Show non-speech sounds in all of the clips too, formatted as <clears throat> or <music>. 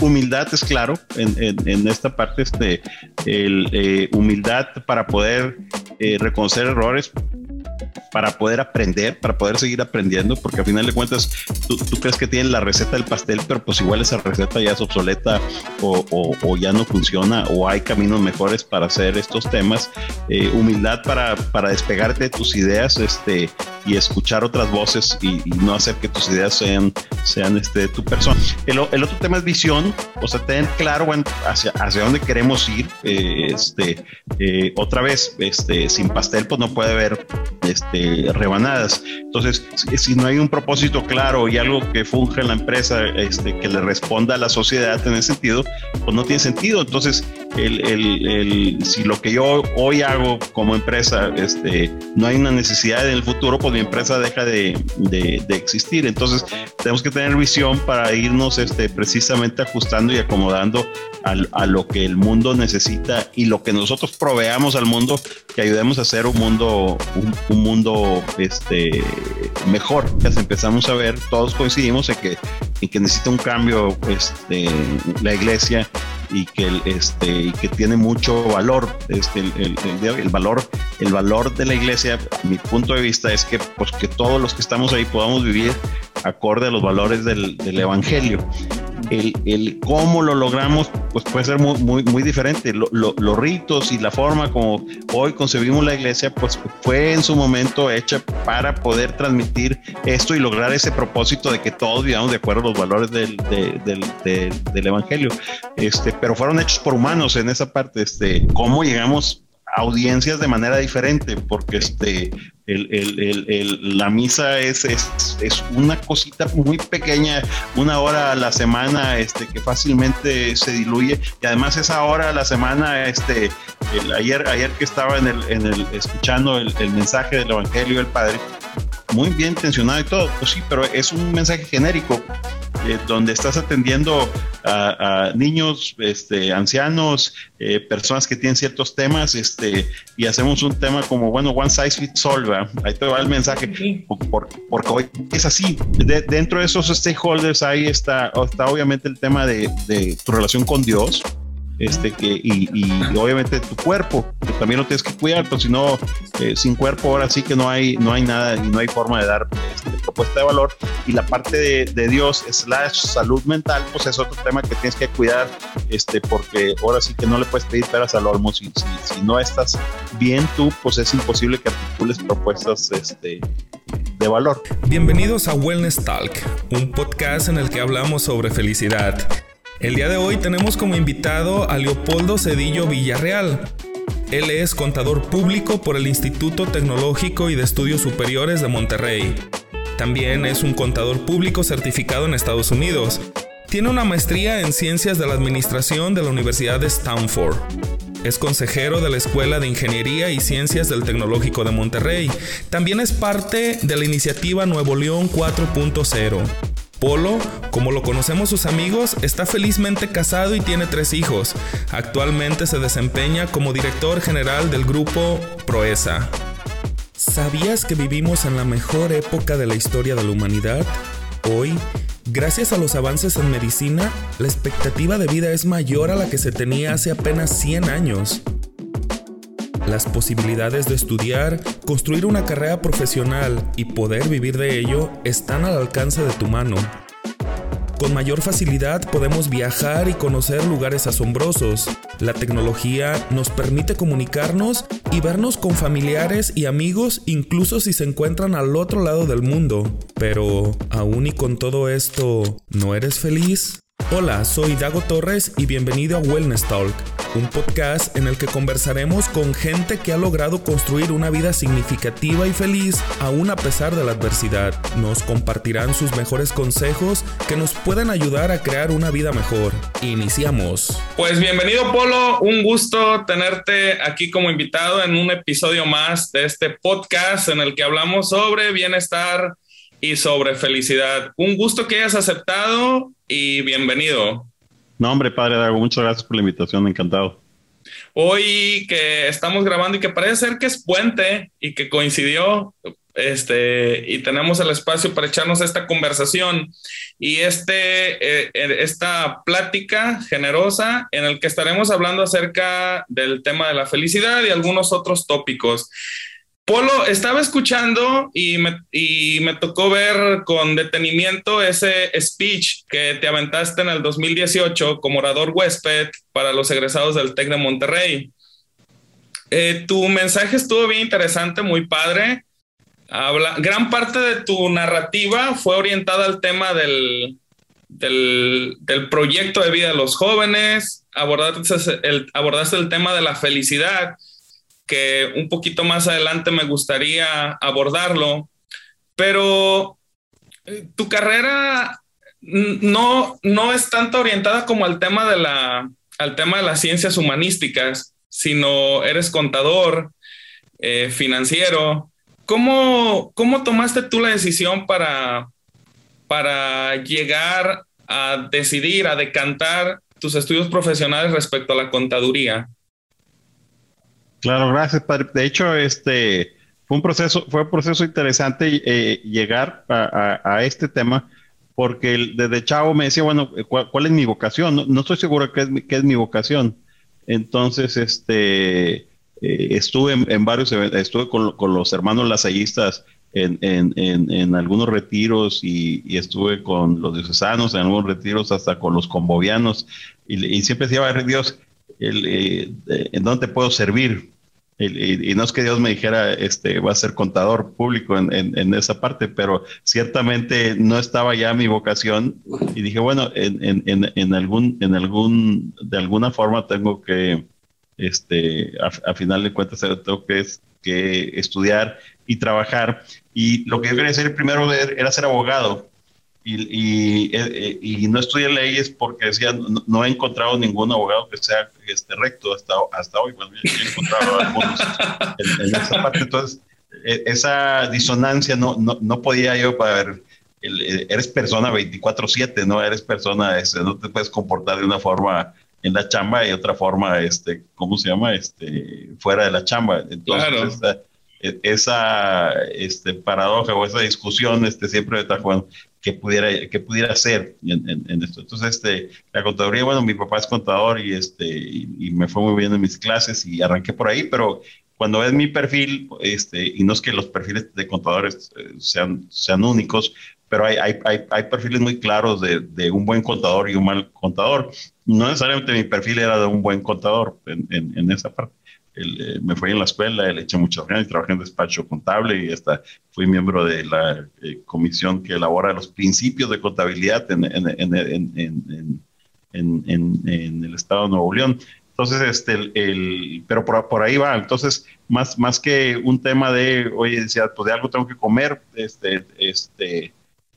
humildad es claro en, esta parte, este, el, eh, humildad para poder eh, reconocer errores, para poder aprender, para poder seguir aprendiendo, porque al final de cuentas tú, crees que tienes la receta del pastel, pero pues igual esa receta ya es obsoleta o, ya no funciona o hay caminos mejores para hacer estos temas. Eh, humildad para, para despegarte de tus ideas este, y escuchar otras voces y, no hacer que tus ideas sean, sean este, tu persona. El, otro tema es visión, o sea, tener claro hacia, hacia dónde queremos ir. Eh, este, eh, otra vez, este, sin pastel, pues no puede haber rebanadas. Entonces, si, no hay un propósito claro y algo que funge en la empresa, este, que le responda a la sociedad en ese sentido, pues no tiene sentido. Entonces, el, el, el, si lo que yo hoy hago como empresa, este, no hay una necesidad en el futuro, pues mi empresa deja de, de, de existir. Entonces, tenemos que tener visión para irnos este, precisamente ajustando y acomodando a, lo que el mundo necesita y lo que nosotros proveamos al mundo, que ayudemos a hacer un mundo, un, mundo este, mejor. Ya empezamos a ver, todos coincidimos en que, en que necesita un cambio este, la iglesia y que este y que tiene mucho valor este el, el, valor el valor de la iglesia mi punto de vista es que pues que todos los que estamos ahí podamos vivir acorde a los valores del, del evangelio el, el, cómo lo logramos, pues puede ser muy, muy, muy diferente. los ritos y la forma como hoy concebimos la iglesia, pues fue en su momento hecha para poder transmitir esto y lograr ese propósito de que todos vivamos de acuerdo a los valores del, del, del, evangelio. Este, pero fueron hechos por humanos en esa parte. Este, cómo llegamos audiencias de manera diferente, porque este, el, el, el, la misa es, es, es, una cosita muy pequeña, una hora a la semana este, que fácilmente se diluye y además esa hora a la semana, este, ayer, ayer que estaba en el, en el, escuchando el, mensaje del Evangelio del Padre, muy bien intencionado y todo, pues sí, pero es un mensaje genérico eh, donde estás atendiendo a, niños, este, ancianos, eh, personas que tienen ciertos temas, este, y hacemos un tema como, bueno, one size fits all, ahí te va el mensaje, porque hoy es así. dentro de esos stakeholders ahí está, está obviamente el tema de, de tu relación con Dios, este, que, y, obviamente tu cuerpo, que también lo tienes que cuidar, pues sin cuerpo ahora sí que no hay, no hay nada y no hay forma de dar este, propuesta de valor. Y la parte de, Dios, slash salud mental, pues es otro tema que tienes que cuidar, este, porque ahora sí que no le puedes pedir peras al olmo. Si, si, si no estás bien tú, pues es imposible que articules propuestas este, de valor. Bienvenidos a Wellness Talk, un podcast en el que hablamos sobre felicidad el día de hoy tenemos como invitado a Leopoldo Cedillo Villarreal. Él es contador público por el Instituto Tecnológico y de Estudios Superiores de Monterrey. También es un contador público certificado en Estados Unidos. Tiene una maestría en Ciencias de la Administración de la Universidad de Stanford. Es consejero de la Escuela de Ingeniería y Ciencias del Tecnológico de Monterrey. También es parte de la iniciativa Nuevo León 4.0 Polo, como lo conocemos sus amigos, está felizmente casado y tiene tres hijos. Actualmente se desempeña como director general del grupo Proesa. ¿Sabías que vivimos en la mejor época de la historia de la humanidad? Hoy, gracias a los avances en medicina, la expectativa de vida es mayor a la que se tenía hace apenas 100 años. Las posibilidades de estudiar, construir una carrera profesional y poder vivir de ello están al alcance de tu mano. Con mayor facilidad podemos viajar y conocer lugares asombrosos. La tecnología nos permite comunicarnos y vernos con familiares y amigos incluso si se encuentran al otro lado del mundo. Pero, aún y con todo esto, ¿no eres feliz? Hola, soy Dago Torres y bienvenido a Wellness Talk un podcast en el que conversaremos con gente que ha logrado construir una vida significativa y feliz aún a pesar de la adversidad. Nos compartirán sus mejores consejos que nos pueden ayudar a crear una vida mejor. Iniciamos. Pues bienvenido Polo, un gusto tenerte aquí como invitado en un episodio más de este podcast en el que hablamos sobre bienestar y sobre felicidad. Un gusto que hayas aceptado y bienvenido. No, hombre, padre Dago, muchas gracias por la invitación, encantado. Hoy que estamos grabando y que parece ser que es puente y que coincidió, este, y tenemos el espacio para echarnos esta conversación y este, eh, esta plática generosa en el que estaremos hablando acerca del tema de la felicidad y algunos otros tópicos. Polo, estaba escuchando y me, y me tocó ver con detenimiento ese speech que te aventaste en el 2018 como orador huésped para los egresados del TEC de Monterrey. Eh, tu mensaje estuvo bien interesante, muy padre. Habla, gran parte de tu narrativa fue orientada al tema del, del, proyecto de vida de los jóvenes, abordaste el, abordaste el tema de la felicidad, que un poquito más adelante me gustaría abordarlo, pero eh, tu carrera no, no es tanto orientada como al tema de la, al tema de las ciencias humanísticas, sino eres contador, eh, financiero, ¿Cómo, ¿Cómo tomaste tú la decisión para, para llegar a decidir, a decantar tus estudios profesionales respecto a la contaduría? Claro, gracias, padre. De hecho, este fue un proceso, fue un proceso interesante eh, llegar a, este tema, porque desde chavo me decía, bueno, ¿cuál, es mi vocación? No, estoy seguro qué es, qué es mi vocación. Entonces, este, eh, estuve en, varios estuve con, los hermanos lasallistas en, en, algunos retiros y, estuve con los diocesanos en algunos retiros, hasta con los convovianos, y, siempre decía, Dios, eh, ¿en dónde puedo servir? y, no es que Dios me dijera, este, va a ser contador público en, esa parte, pero ciertamente no estaba ya mi vocación y dije, bueno, en, algún, en algún, de alguna forma tengo que, este, a, final de cuentas tengo que, que estudiar y trabajar. Y lo que yo quería hacer primero era ser abogado. Y, y, eh, y, no estudié leyes porque decía, no, he encontrado ningún abogado que sea este, recto hasta, hasta hoy. Bueno, he encontrado algunos en, esa parte. Entonces, e, esa disonancia no, no, no podía yo para ver. eres persona 24/7, ¿no? Eres persona, este, no te puedes comportar de una forma en la chamba y otra forma, este, ¿cómo se llama? Este, fuera de la chamba. Entonces, e, esa, este, paradoja o esa discusión este, siempre me trajo que pudiera, que pudiera ser en, esto. Entonces, este, la contaduría, bueno, mi papá es contador y, este, y, me fue muy bien en mis clases y arranqué por ahí, pero cuando ves mi perfil, este, y no es que los perfiles de contadores eh, sean, sean únicos, pero hay, hay, hay, hay perfiles muy claros de, de, un buen contador y un mal contador. No necesariamente mi perfil era de un buen contador en, en, esa parte. Eh, me fui en la escuela, le eché muchas ganas trabajé en despacho contable y hasta fui miembro de la eh, comisión que elabora los principios de contabilidad en, el estado de Nuevo León. Entonces, este, el, pero por, por, ahí va. Entonces, más, más que un tema de, oye, decía, pues de algo tengo que comer, este, este,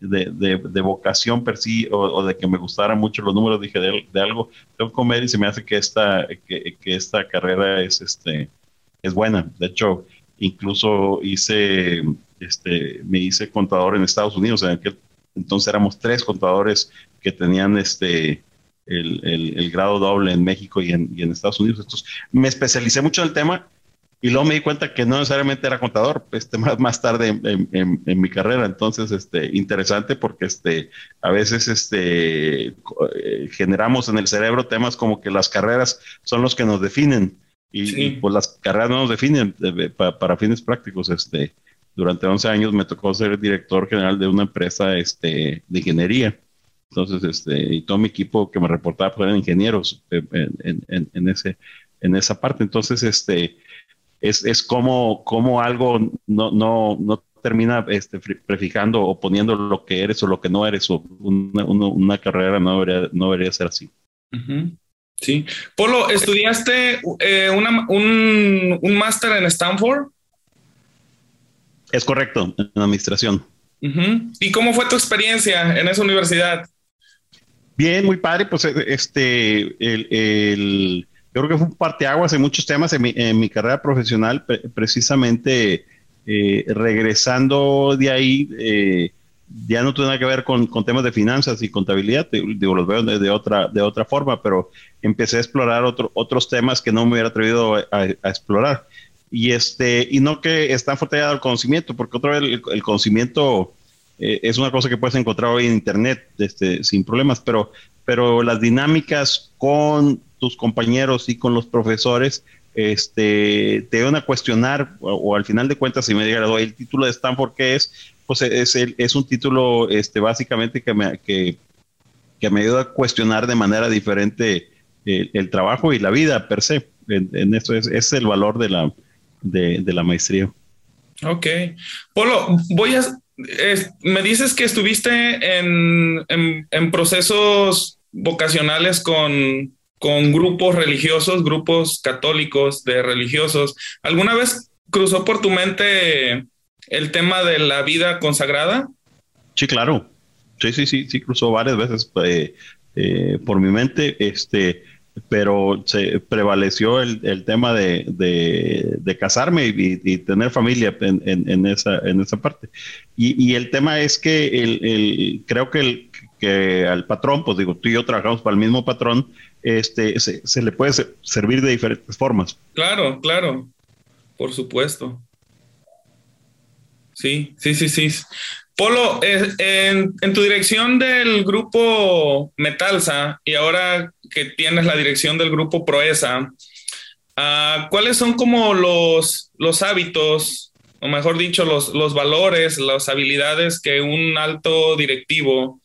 de, de, vocación per sí o, de que me gustaran mucho los números, dije de, algo, tengo que comer y se me hace que esta, que, que, esta carrera es, este, es buena. De hecho, incluso hice, este, me hice contador en Estados Unidos, en aquel entonces éramos tres contadores que tenían este, el, el, el grado doble en México y en, y en Estados Unidos. Entonces, me especialicé mucho en el tema y luego me di cuenta que no necesariamente era contador, este, <laughs> más, más tarde en, en, mi carrera. Entonces, este, interesante porque este, a veces este, eh, generamos en el cerebro temas como que las carreras son los que nos definen. Y, pues las carreras no nos definen para fines prácticos. Este, durante 11 años me tocó ser director general de una empresa este, de ingeniería. Entonces, este, y todo mi equipo que me reportaba pues, eran ingenieros en, en, en, ese, en esa parte. Entonces, este, es, es como, como algo no, no, no termina este, prefijando o poniendo lo que eres o lo que no eres. O una, una, carrera no debería, no debería ser así. Sí. Polo, ¿estudiaste eh, una, un, un máster en Stanford? Es correcto, en administración. ¿Y cómo fue tu experiencia en esa universidad? Bien, muy padre. Pues este, el, el yo creo que fue un parteaguas en muchos temas en mi, en mi carrera profesional, precisamente eh, regresando de ahí, eh, ya no tiene nada que ver con, temas de finanzas y contabilidad, digo, los veo de, otra, de otra forma, pero empecé a explorar otro, otros temas que no me hubiera atrevido a, explorar. y este, y no que está fortalecido el conocimiento, porque otra vez el, conocimiento eh, es una cosa que puedes encontrar hoy en internet, este, sin problemas, pero, pero las dinámicas con tus compañeros y con los profesores, este, te van a cuestionar, o, al final de cuentas, si me digan, el título de Stanford, ¿qué es? Pues es, es un título, este, básicamente que me, que, que me ayuda a cuestionar de manera diferente el, trabajo y la vida per se. En, esto es, es, el valor de la, de, la maestría. Ok. Polo, voy a... me dices que estuviste en, en, procesos vocacionales con, con grupos religiosos, grupos católicos de religiosos. ¿Alguna vez cruzó por tu mente el tema de la vida consagrada? Sí, claro. Sí, sí, sí, sí, cruzó varias veces eh, eh, por mi mente. Este, pero prevaleció el, tema de, casarme y, tener familia en esa parte. Y, el tema es que el, creo que, el, que al patrón, pues digo, tú y yo trabajamos para el mismo patrón, este, se, le puede servir de diferentes formas. Claro, claro, por supuesto. Sí, sí, sí, sí. Polo, en, en, tu dirección del grupo Metalsa y ahora que tienes la dirección del grupo Proesa, uh, ¿cuáles son como los, los hábitos, o mejor dicho, los, los valores, las habilidades que un alto directivo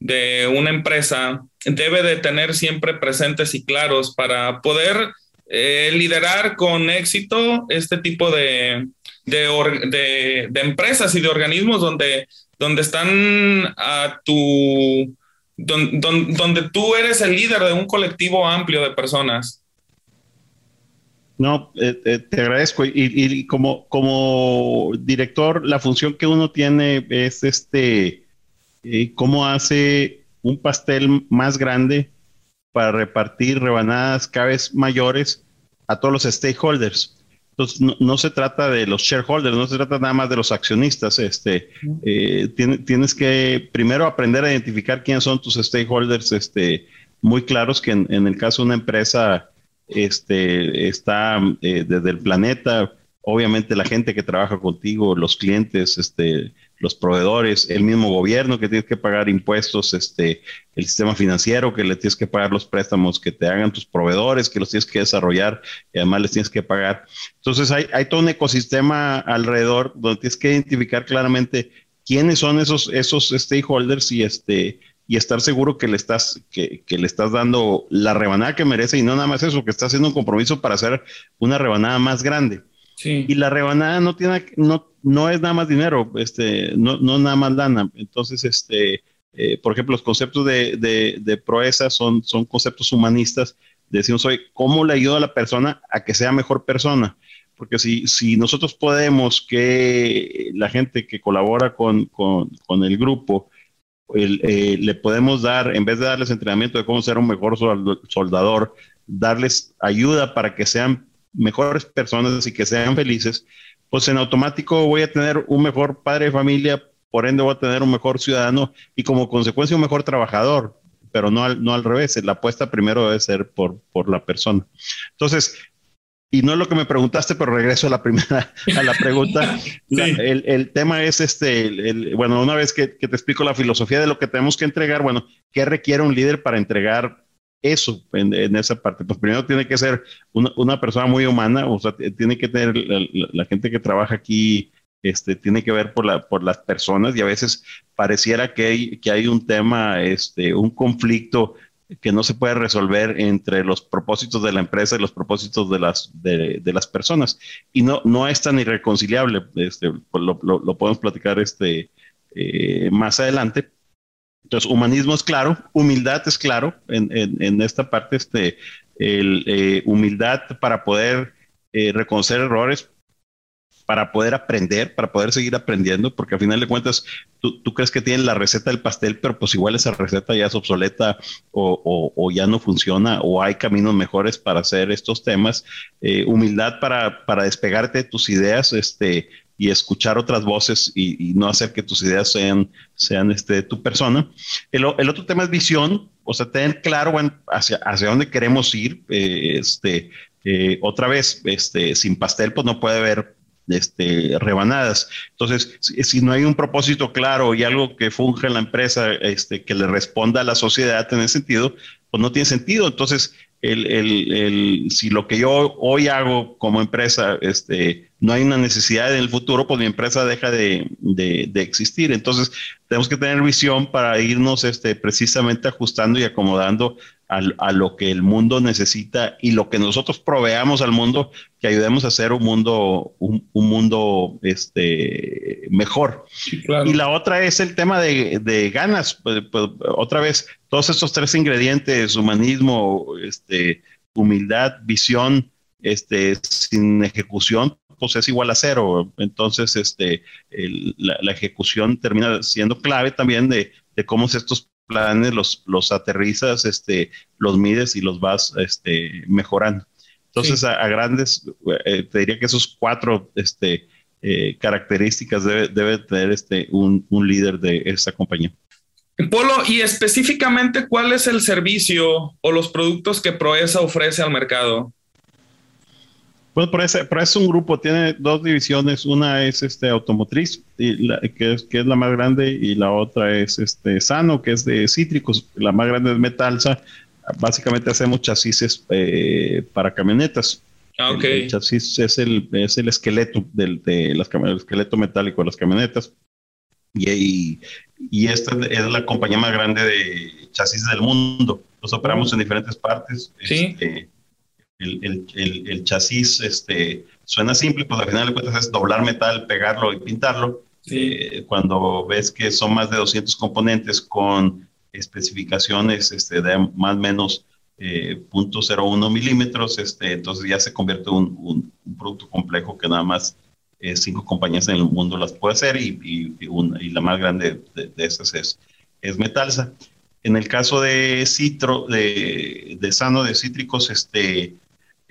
de una empresa debe de tener siempre presentes y claros para poder eh, liderar con éxito este tipo de, de, de, empresas y de organismos donde, donde están a tu, donde, tú eres el líder de un colectivo amplio de personas. No, eh, eh, te agradezco. Y, como, como director, la función que uno tiene es este, eh, cómo hace un pastel más grande para repartir rebanadas cada vez mayores a todos los stakeholders. Entonces, no, se trata de los shareholders, no se trata nada más de los accionistas. Este, eh, tienes que primero aprender a identificar quiénes son tus stakeholders este, muy claros, que en, el caso de una empresa este, está eh, desde el planeta, obviamente la gente que trabaja contigo, los clientes, este, los proveedores, el mismo gobierno que tienes que pagar impuestos, este, el sistema financiero que le tienes que pagar los préstamos que te hagan tus proveedores, que los tienes que desarrollar y además les tienes que pagar. Entonces hay, hay todo un ecosistema alrededor donde tienes que identificar claramente quiénes son esos, esos stakeholders y este y estar seguro que le estás que, que, le estás dando la rebanada que merece y no nada más eso, que estás haciendo un compromiso para hacer una rebanada más grande. Y la rebanada no tiene, no, no es nada más dinero, este, no, no nada más lana. Entonces, este, eh, por ejemplo, los conceptos de, de, proeza son, son conceptos humanistas. Decimos hoy, ¿cómo le ayuda a la persona a que sea mejor persona? Porque si, si nosotros podemos que la gente que colabora con, con, con el grupo, eh, le podemos dar, en vez de darles entrenamiento de cómo ser un mejor soldador, darles ayuda para que sean mejores personas y que sean felices, pues en automático voy a tener un mejor padre de familia, por ende voy a tener un mejor ciudadano y como consecuencia un mejor trabajador, pero no al, no al revés, la apuesta primero debe ser por, por la persona. Entonces, y no es lo que me preguntaste, pero regreso a la primera, a la pregunta. <laughs> el, el, tema es este, el, bueno, una vez que, que, te explico la filosofía de lo que tenemos que entregar, bueno, ¿qué requiere un líder para entregar eso en, esa parte. Pues primero tiene que ser una, persona muy humana, o sea, tiene que tener la, gente que trabaja aquí, este, tiene que ver por, la, por las personas y a veces pareciera que hay, que hay un tema, este, un conflicto que no se puede resolver entre los propósitos de la empresa y los propósitos de las, de, las personas. Y no, no es tan irreconciliable, este, lo, podemos platicar eh, más adelante, entonces, humanismo es claro, humildad es claro, en, esta parte, este, el, eh, humildad para poder eh, reconocer errores, para poder aprender, para poder seguir aprendiendo, porque al final de cuentas tú, crees que tienes la receta del pastel, pero pues igual esa receta ya es obsoleta o, ya no funciona o hay caminos mejores para hacer estos temas. Eh, humildad para, para despegarte de tus ideas, este, y escuchar otras voces y, no hacer que tus ideas sean, sean este, tu persona. El, otro tema es visión, o sea, tener claro hacia, hacia dónde queremos ir, eh, este, eh, otra vez, este, sin pastel, pues no puede haber este, rebanadas. Entonces, si, no hay un propósito claro y algo que funge en la empresa, este, que le responda a la sociedad en ese sentido, pues no tiene sentido. Entonces, el, el, el, si lo que yo hoy hago como empresa, este, no hay una necesidad en el futuro, pues mi empresa deja de, de, existir. Entonces, tenemos que tener visión para irnos este, precisamente ajustando y acomodando a, lo que el mundo necesita y lo que nosotros proveamos al mundo, que ayudemos a hacer un mundo, un, mundo este, mejor. Y la otra es el tema de, de ganas. Pues, pues, otra vez, todos estos tres ingredientes, humanismo, este, humildad, visión, este, sin ejecución, pues es igual a cero. Entonces, este, la, la, ejecución termina siendo clave también de, de cómo estos planes los, los aterrizas, este, los mides y los vas este, mejorando. Entonces, a, grandes, eh, te diría que esos cuatro este, eh, características debe, tener este, un, un líder de esta compañía. Polo, y específicamente, ¿cuál es el servicio o los productos que Proesa ofrece al mercado? Bueno, Proesa, es un grupo, tiene dos divisiones. Una es este automotriz, y que, es, que es la más grande, y la otra es este Sano, que es de cítricos. La más grande es Metalsa. Básicamente hacemos chasis eh, para camionetas. Ah, okay. El, chasis es el, es el esqueleto del de las, el esqueleto metálico de las camionetas. Y, y, esta es la compañía más grande de chasis del mundo. Los operamos en diferentes partes. Sí. Este, el, el, el, chasis este, suena simple, pues al final de cuentas es doblar metal, pegarlo y pintarlo. Eh, cuando ves que son más de 200 componentes con especificaciones este, de más o menos eh, 0.01 milímetros, este, entonces ya se convierte en un, un, producto complejo que nada más eh, cinco compañías en el mundo las puede hacer y, y, y la más grande de, de esas es, es Metalsa. En el caso de Citro, de, de Sano, de cítricos, este,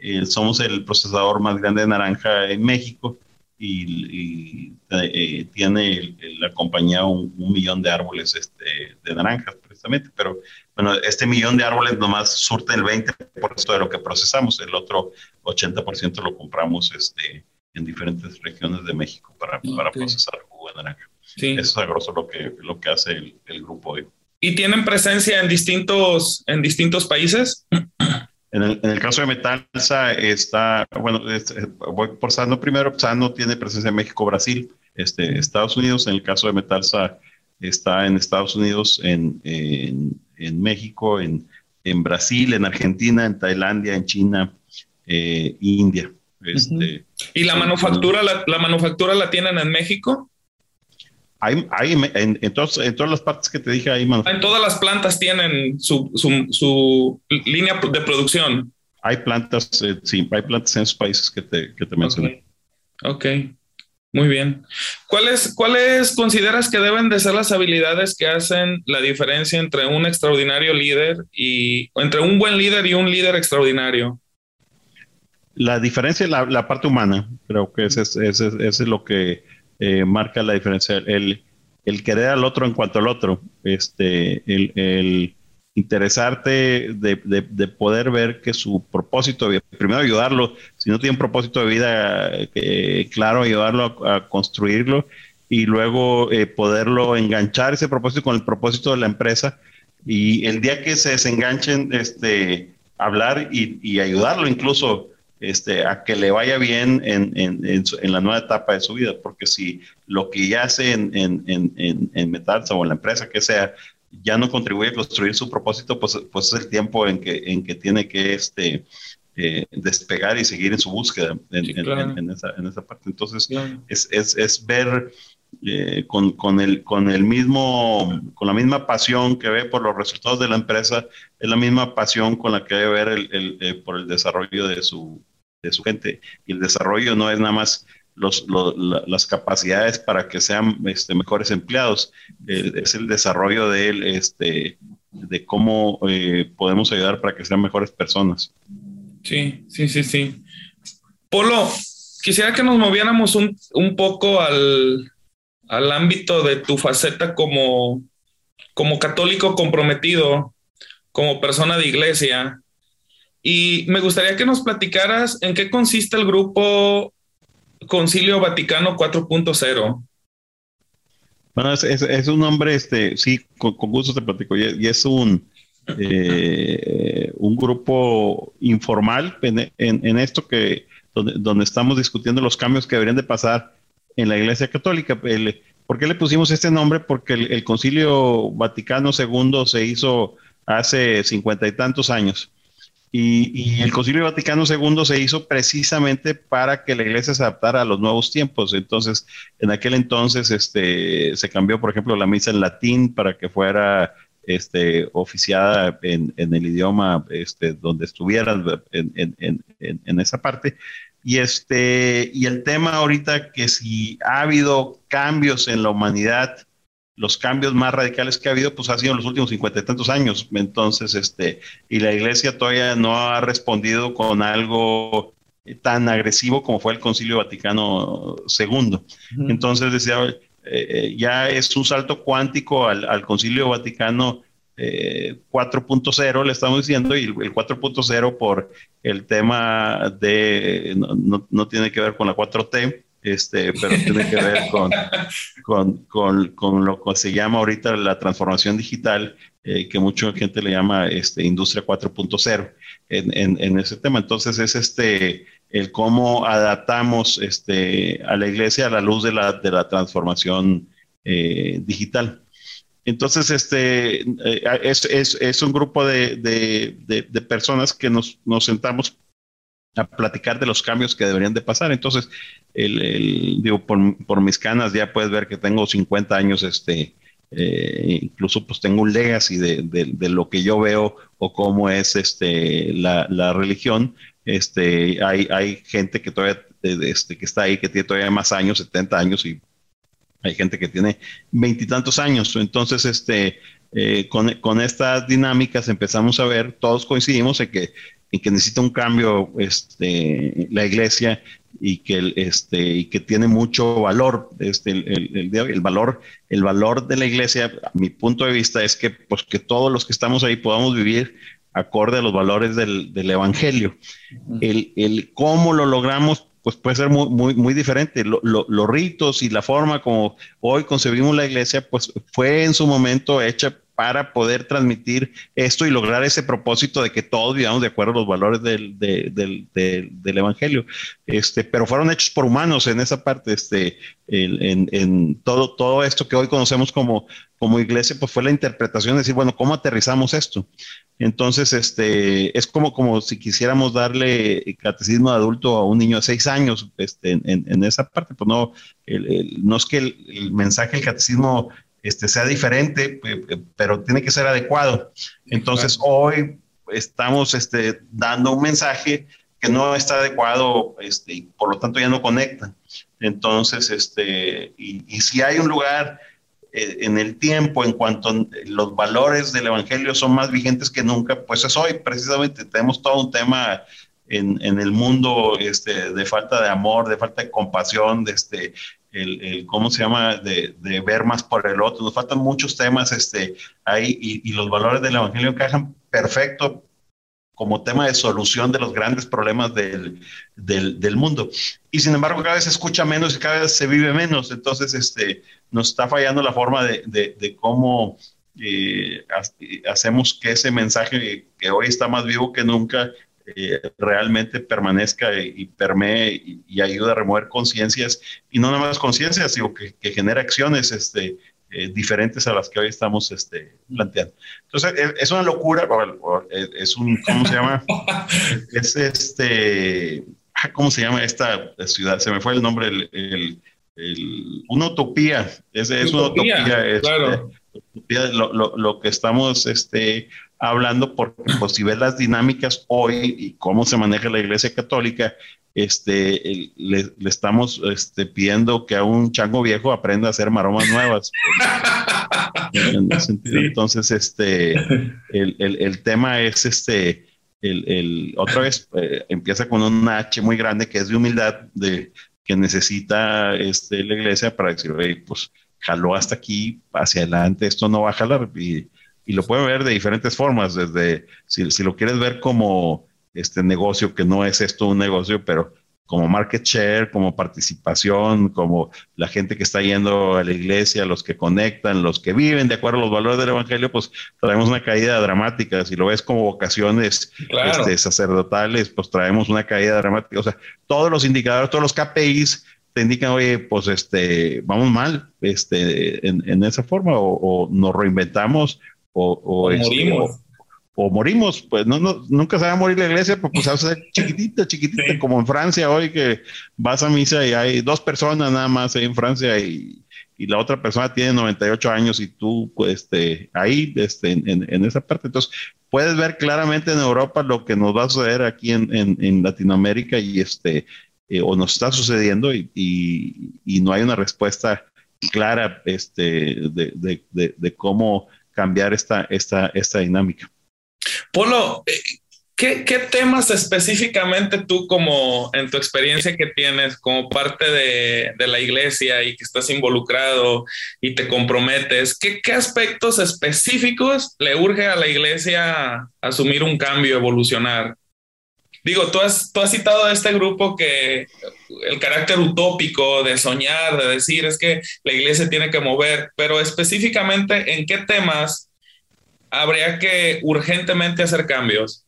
eh, somos el procesador más grande de naranja en México y, eh, tiene la compañía un, millón de árboles este, de naranjas precisamente, pero bueno, este millón de árboles nomás surte el 20% de lo que procesamos, el otro 80% lo compramos este, en diferentes regiones de México para, para procesar jugo de naranja. Eso es a grosso lo que, lo que hace el, el grupo hoy. ¿Y tienen presencia en distintos, en distintos países? <clears throat> En el, caso de Metalsa está, bueno, eh, voy por Sano primero, Sano tiene presencia en México, Brasil, este, Estados Unidos, en el caso de Metalsa está en Estados Unidos, en, en, México, en, en, Brasil, en Argentina, en Tailandia, en China, eh, India. Este, ¿Y la manufactura, la, la manufactura la tienen en México? Hay, hay en, en, todas las partes que te dije, ahí En todas las plantas tienen su, su, su línea de producción. Hay plantas, eh, sí, hay plantas en esos países que te, que te mencioné. Ok, muy bien. ¿Cuáles, ¿Cuáles consideras que deben de ser las habilidades que hacen la diferencia entre un extraordinario líder y entre un buen líder y un líder extraordinario? La diferencia es la, la parte humana. Creo que ese es, ese, ese es lo que eh, marca la diferencia. El, el, querer al otro en cuanto al otro, este, el, el interesarte de, de, poder ver que su propósito, primero ayudarlo, si no tiene un propósito de vida eh, claro, ayudarlo a, construirlo y luego eh, poderlo enganchar ese propósito con el propósito de la empresa y el día que se desenganchen, este, hablar y, y ayudarlo incluso este, a que le vaya bien en, en, en, la nueva etapa de su vida, porque si lo que ya hace en, en, Metalsa o en la empresa que sea ya no contribuye a construir su propósito, pues, pues es el tiempo en que, en que tiene que este, eh, despegar y seguir en su búsqueda en, esa, en esa parte. Entonces, es, es, es, ver eh, con, con, el, con el mismo, con la misma pasión que ve por los resultados de la empresa, es la misma pasión con la que debe ver el, el, eh, por el desarrollo de su, de su gente. Y el desarrollo no es nada más los, las capacidades para que sean este, mejores empleados, eh, es el desarrollo de él, este, de cómo eh, podemos ayudar para que sean mejores personas. Sí, sí, sí, sí. Polo, quisiera que nos moviéramos un, un poco al, al, ámbito de tu faceta como, como católico comprometido, como persona de iglesia. Y me gustaría que nos platicaras en qué consiste el grupo Concilio Vaticano 4.0. Bueno, es, un nombre, este, sí, con, gusto te platico, y, es un, eh, un grupo informal en, esto que, donde, estamos discutiendo los cambios que deberían de pasar en la Iglesia Católica. ¿Por qué le pusimos este nombre? Porque el, Concilio Vaticano II se hizo hace cincuenta y tantos años. Y, el Concilio Vaticano II se hizo precisamente para que la iglesia se adaptara a los nuevos tiempos. Entonces, en aquel entonces este, se cambió, por ejemplo, la misa en latín para que fuera este, oficiada en, el idioma este, donde estuvieran en, esa parte. Y, este, y el tema ahorita que si ha habido cambios en la humanidad, los cambios más radicales que ha habido, pues ha sido en los últimos cincuenta y tantos años. Entonces, este, y la iglesia todavía no ha respondido con algo tan agresivo como fue el Concilio Vaticano II. Entonces, decía, eh, eh, ya es un salto cuántico al, Concilio Vaticano 4.0, eh, le estamos diciendo, y el, 4.0 por el tema de, no, no, tiene que ver con la 4T, este, pero tiene que ver con, con, con, lo que se llama ahorita la transformación digital, eh, que mucha gente le llama este, industria 4.0 en, en, ese tema. Entonces es este, el cómo adaptamos este, a la iglesia a la luz de la, de la transformación eh, digital. Entonces, este, eh, es, es, es, un grupo de, de, de, personas que nos, nos sentamos a platicar de los cambios que deberían de pasar. Entonces, el, digo, por, mis canas ya puedes ver que tengo 50 años, este, eh, incluso pues tengo un legacy de, de, lo que yo veo o cómo es este, la, la religión. Este, hay, hay gente que todavía este, que está ahí, que tiene todavía más años, 70 años, y hay gente que tiene veintitantos años. Entonces, este, eh, con, con, estas dinámicas empezamos a ver, todos coincidimos en que y que necesita un cambio este, la iglesia y que, este, y que tiene mucho valor. Este, el, el, valor. el valor de la iglesia, a mi punto de vista, es que, pues, que todos los que estamos ahí podamos vivir acorde a los valores del, del Evangelio. El, el, cómo lo logramos, pues puede ser muy, muy, muy diferente. los ritos y la forma como hoy concebimos la iglesia, pues fue en su momento hecha para poder transmitir esto y lograr ese propósito de que todos vivamos de acuerdo a los valores del, del, Evangelio. Este, pero fueron hechos por humanos en esa parte, este, en, en, todo, todo esto que hoy conocemos como, como iglesia, pues fue la interpretación de decir, bueno, ¿cómo aterrizamos esto? Entonces, este, es como, como si quisiéramos darle catecismo de adulto a un niño de seis años, este, en, en esa parte, pues no, no es que el, el mensaje del catecismo este, sea diferente, pero tiene que ser adecuado. Entonces, hoy estamos este, dando un mensaje que no está adecuado este, y por lo tanto ya no conecta. Entonces, este, y, si hay un lugar eh, en el tiempo en cuanto los valores del Evangelio son más vigentes que nunca, pues es hoy. Precisamente tenemos todo un tema en, en, el mundo este, de falta de amor, de falta de compasión, de este, el, ¿cómo se llama?, de, de, ver más por el otro. Nos faltan muchos temas este, ahí y, y los valores del Evangelio encajan perfecto como tema de solución de los grandes problemas del, del, del, mundo. Y sin embargo, cada vez se escucha menos y cada vez se vive menos. Entonces, este, nos está fallando la forma de, de, de cómo eh, hacemos que ese mensaje que hoy está más vivo que nunca eh, realmente permanezca y, permee y, ayude a remover conciencias, y no nada más conciencias, sino que, que genera acciones este, eh, diferentes a las que hoy estamos este, planteando. Entonces, es, una locura, es un, ¿cómo se llama? <laughs> es este, ah, ¿cómo se llama esta ciudad? Se me fue el nombre, el, el, una utopía, es, es una utopía, este, claro. lo, lo, lo, que estamos este, hablando porque pues si ves las dinámicas hoy y cómo se maneja la iglesia católica, este, le, estamos este, pidiendo que a un chango viejo aprenda a hacer maromas nuevas. Entonces, este, el, el, el, tema es este, el, el otra vez eh, empieza con un H muy grande que es de humildad, de que necesita este, la iglesia para decir, pues jaló hasta aquí, hacia adelante, esto no va a jalar. Y, y lo pueden ver de diferentes formas, desde si, si lo quieres ver como este negocio, que no es esto un negocio, pero como market share, como participación, como la gente que está yendo a la iglesia, los que conectan, los que viven de acuerdo a los valores del Evangelio, pues traemos una caída dramática. Si lo ves como vocaciones este, sacerdotales, pues traemos una caída dramática. O sea, todos los indicadores, todos los KPIs te indican, oye, pues este, vamos mal este, en, esa forma, o, nos reinventamos, o, o, este, o morimos, pues no, no, nunca se va a morir la iglesia, pues, pues <laughs> va a ser chiquitita, chiquitita, como en Francia hoy que vas a misa y hay dos personas nada más ahí en Francia y, y la otra persona tiene 98 años y tú, pues, este, ahí, este, en, en, esa parte. Entonces, puedes ver claramente en Europa lo que nos va a suceder aquí en, en Latinoamérica y este, eh, o nos está sucediendo y, y, y, no hay una respuesta clara este, de, de, de, de cómo cambiar esta, esta, esta dinámica. Polo, eh, ¿qué, temas específicamente tú como en tu experiencia que tienes como parte de, la iglesia y que estás involucrado y te comprometes, ¿qué, aspectos específicos le urge a la iglesia asumir un cambio, evolucionar? Digo, tú has, tú has citado a este grupo que el carácter utópico de soñar, de decir, es que la iglesia tiene que mover, pero específicamente en qué temas habría que urgentemente hacer cambios?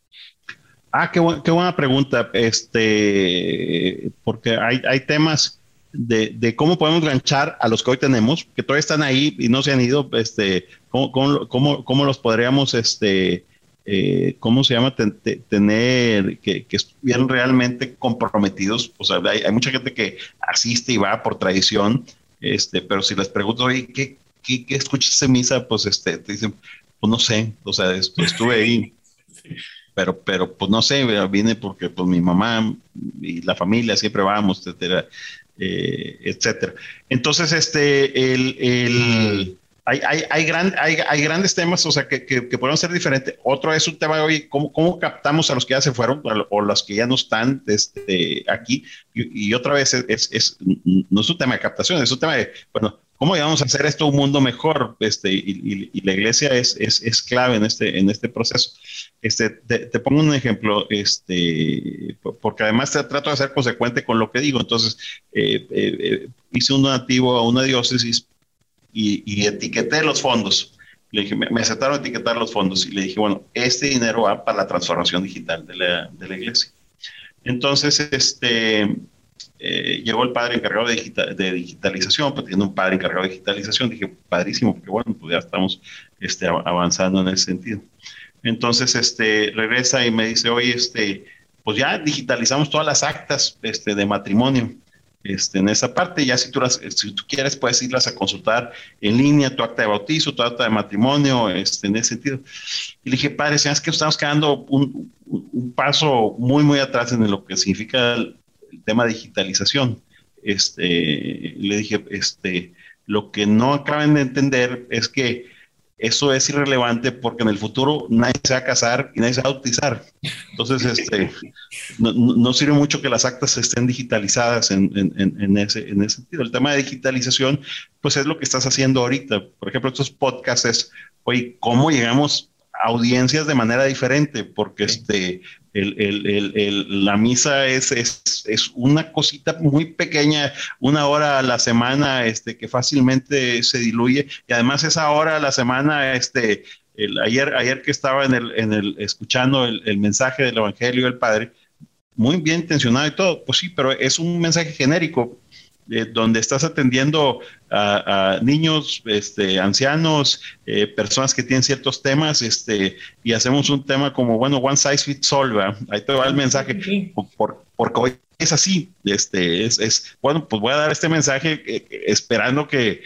Ah, qué, buena pregunta. Este, porque hay, hay temas de, cómo podemos ganchar a los que hoy tenemos, que todavía están ahí y no se han ido. Este, cómo, cómo, cómo, los podríamos, este, eh, ¿cómo se llama? tener que, que, estuvieran realmente comprometidos. O sea, hay, mucha gente que asiste y va por tradición, este, pero si les pregunto, oye, ¿qué, qué, qué escuchas en misa? Pues este, te dicen, pues no sé, o sea, estuve ahí, <laughs> pero, pero pues no sé, vine porque pues mi mamá y la familia siempre vamos, etcétera, eh, etcétera. Entonces, este, el, el hay, hay, hay, gran, hay, hay, grandes temas, o sea, que, que, pueden ser diferentes. Otro es un tema de hoy, ¿cómo, ¿cómo, captamos a los que ya se fueron o los que ya no están este, aquí? Y, y otra vez es, es, es, no es un tema de captación, es un tema de, bueno, ¿Cómo vamos a hacer esto un mundo mejor? Este, y, y, la iglesia es, es, es, clave en este, en este proceso. Este, te, pongo un ejemplo, este, porque además te trato de ser consecuente con lo que digo. Entonces, eh, eh, eh, hice un donativo a una diócesis y, y etiqueté los fondos. Le dije, me, aceptaron etiquetar los fondos y le dije, bueno, este dinero va para la transformación digital de la, de la iglesia. Entonces, este, eh, llegó el padre encargado de, digitalización, pues tiene un padre encargado de digitalización, dije, padrísimo, porque bueno, pues ya estamos este, avanzando en ese sentido. Entonces, este, regresa y me dice, oye, este, pues ya digitalizamos todas las actas este, de matrimonio. Este, en esa parte, ya si tú, si tú quieres, puedes irlas a consultar en línea, tu acta de bautizo, tu acta de matrimonio, este, en ese sentido. Y le dije, padre, es que estamos quedando un, paso muy, muy atrás en lo que significa tema de digitalización. Este, le dije, este, lo que no acaban de entender es que eso es irrelevante porque en el futuro nadie se va a casar y nadie se va a bautizar. Entonces, <laughs> este, no, sirve mucho que las actas estén digitalizadas en, en, ese, en ese sentido. El tema de digitalización, pues es lo que estás haciendo ahorita. Por ejemplo, estos podcasts es, oye, ¿cómo llegamos audiencias de manera diferente? Porque este, la misa es, es, una cosita muy pequeña, una hora a la semana este, que fácilmente se diluye y además esa hora a la semana, este, el, ayer, ayer que estaba en el, en el, escuchando el, mensaje del Evangelio del Padre, muy bien intencionado y todo, pues sí, pero es un mensaje genérico, eh, donde estás atendiendo a, niños, este, ancianos, eh, personas que tienen ciertos temas, este, y hacemos un tema como, bueno, one size fits all, ahí te va el mensaje, porque hoy es así, este, es, es, bueno, pues voy a dar este mensaje eh, esperando que,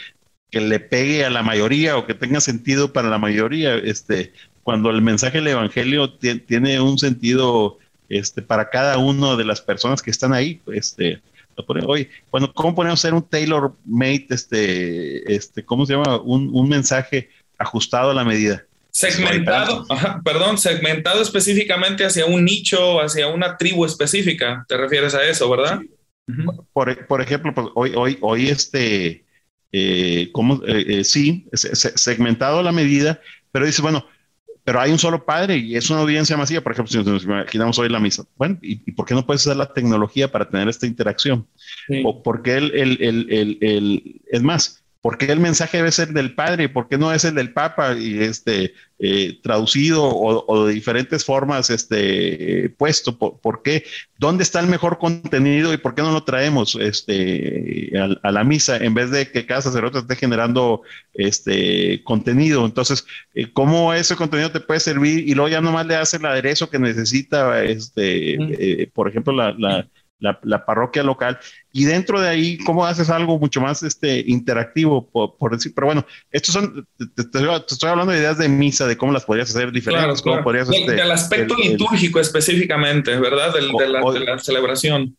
que, le pegue a la mayoría o que tenga sentido para la mayoría, este, cuando el mensaje del Evangelio tiene un sentido este, para cada una de las personas que están ahí, este, Oye, bueno, ¿cómo podemos hacer un tailor made, este, este, ¿cómo se llama? Un, mensaje ajustado a la medida. Segmentado, perdón, segmentado específicamente hacia un nicho, hacia una tribu específica. ¿Te refieres a eso, verdad? Por, ejemplo, pues, hoy, hoy, hoy este, eh, ¿cómo? Eh, eh, sí, segmentado a la medida, pero dice, bueno, pero hay un solo padre y es una audiencia masiva. Por ejemplo, si nos imaginamos hoy la misa, bueno, ¿y, por qué no puedes usar la tecnología para tener esta interacción? O porque el, el, el, el, es más, ¿Por qué el mensaje debe ser del Padre? ¿Por qué no es el del Papa y este eh, traducido o, de diferentes formas este puesto? ¿Por, qué? ¿Dónde está el mejor contenido y por qué no lo traemos este a, la misa en vez de que cada sacerdote esté generando este contenido? Entonces, eh, ¿cómo ese contenido te puede servir y luego ya nomás le hace el aderezo que necesita este, eh, por ejemplo, la la, parroquia local, y dentro de ahí, ¿cómo haces algo mucho más este, interactivo, por, decir? Pero bueno, estos son, te, estoy hablando de ideas de misa, de cómo las podrías hacer diferentes. Cómo Podrías, este, del aspecto litúrgico específicamente, ¿verdad? de, la, celebración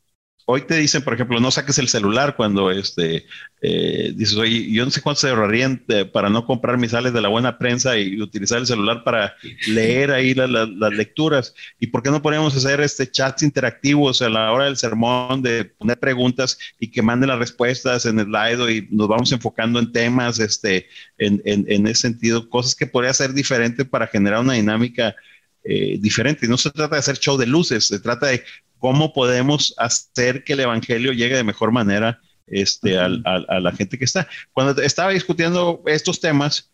hoy te dicen, por ejemplo, no saques el celular cuando este, eh, dices, oye, yo no sé cuánto se ahorrarían eh, para no comprar mis sales de la buena prensa y utilizar el celular para leer ahí las lecturas. ¿Y por qué no podríamos hacer este chats interactivos a la hora del sermón de poner preguntas y que manden las respuestas en el slide y nos vamos enfocando en temas, este, en, en, ese sentido, cosas que podría ser diferente para generar una dinámica eh, diferente. No se trata de hacer show de luces, se trata de cómo podemos hacer que el Evangelio llegue de mejor manera este, a la gente que está. Cuando estaba discutiendo estos temas,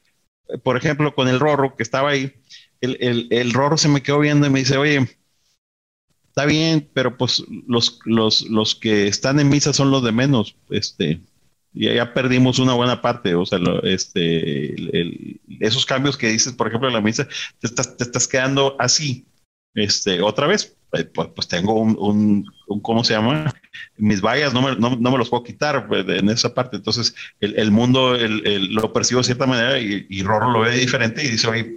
por ejemplo, con el Rorro que estaba ahí, el, el, Rorro se me quedó viendo y me dice, oye, está bien, pero pues los, los, los que están en misa son los de menos, este, y ya perdimos una buena parte, o sea, este, esos cambios que dices, por ejemplo, en la misa, te estás, quedando así, este, otra vez, eh, pues, tengo un, ¿cómo se llama? Mis vallas no me, no, me los puedo quitar pues, en esa parte. Entonces, el, el mundo lo percibo de cierta manera y, y, Rorro lo ve diferente y dice, oye,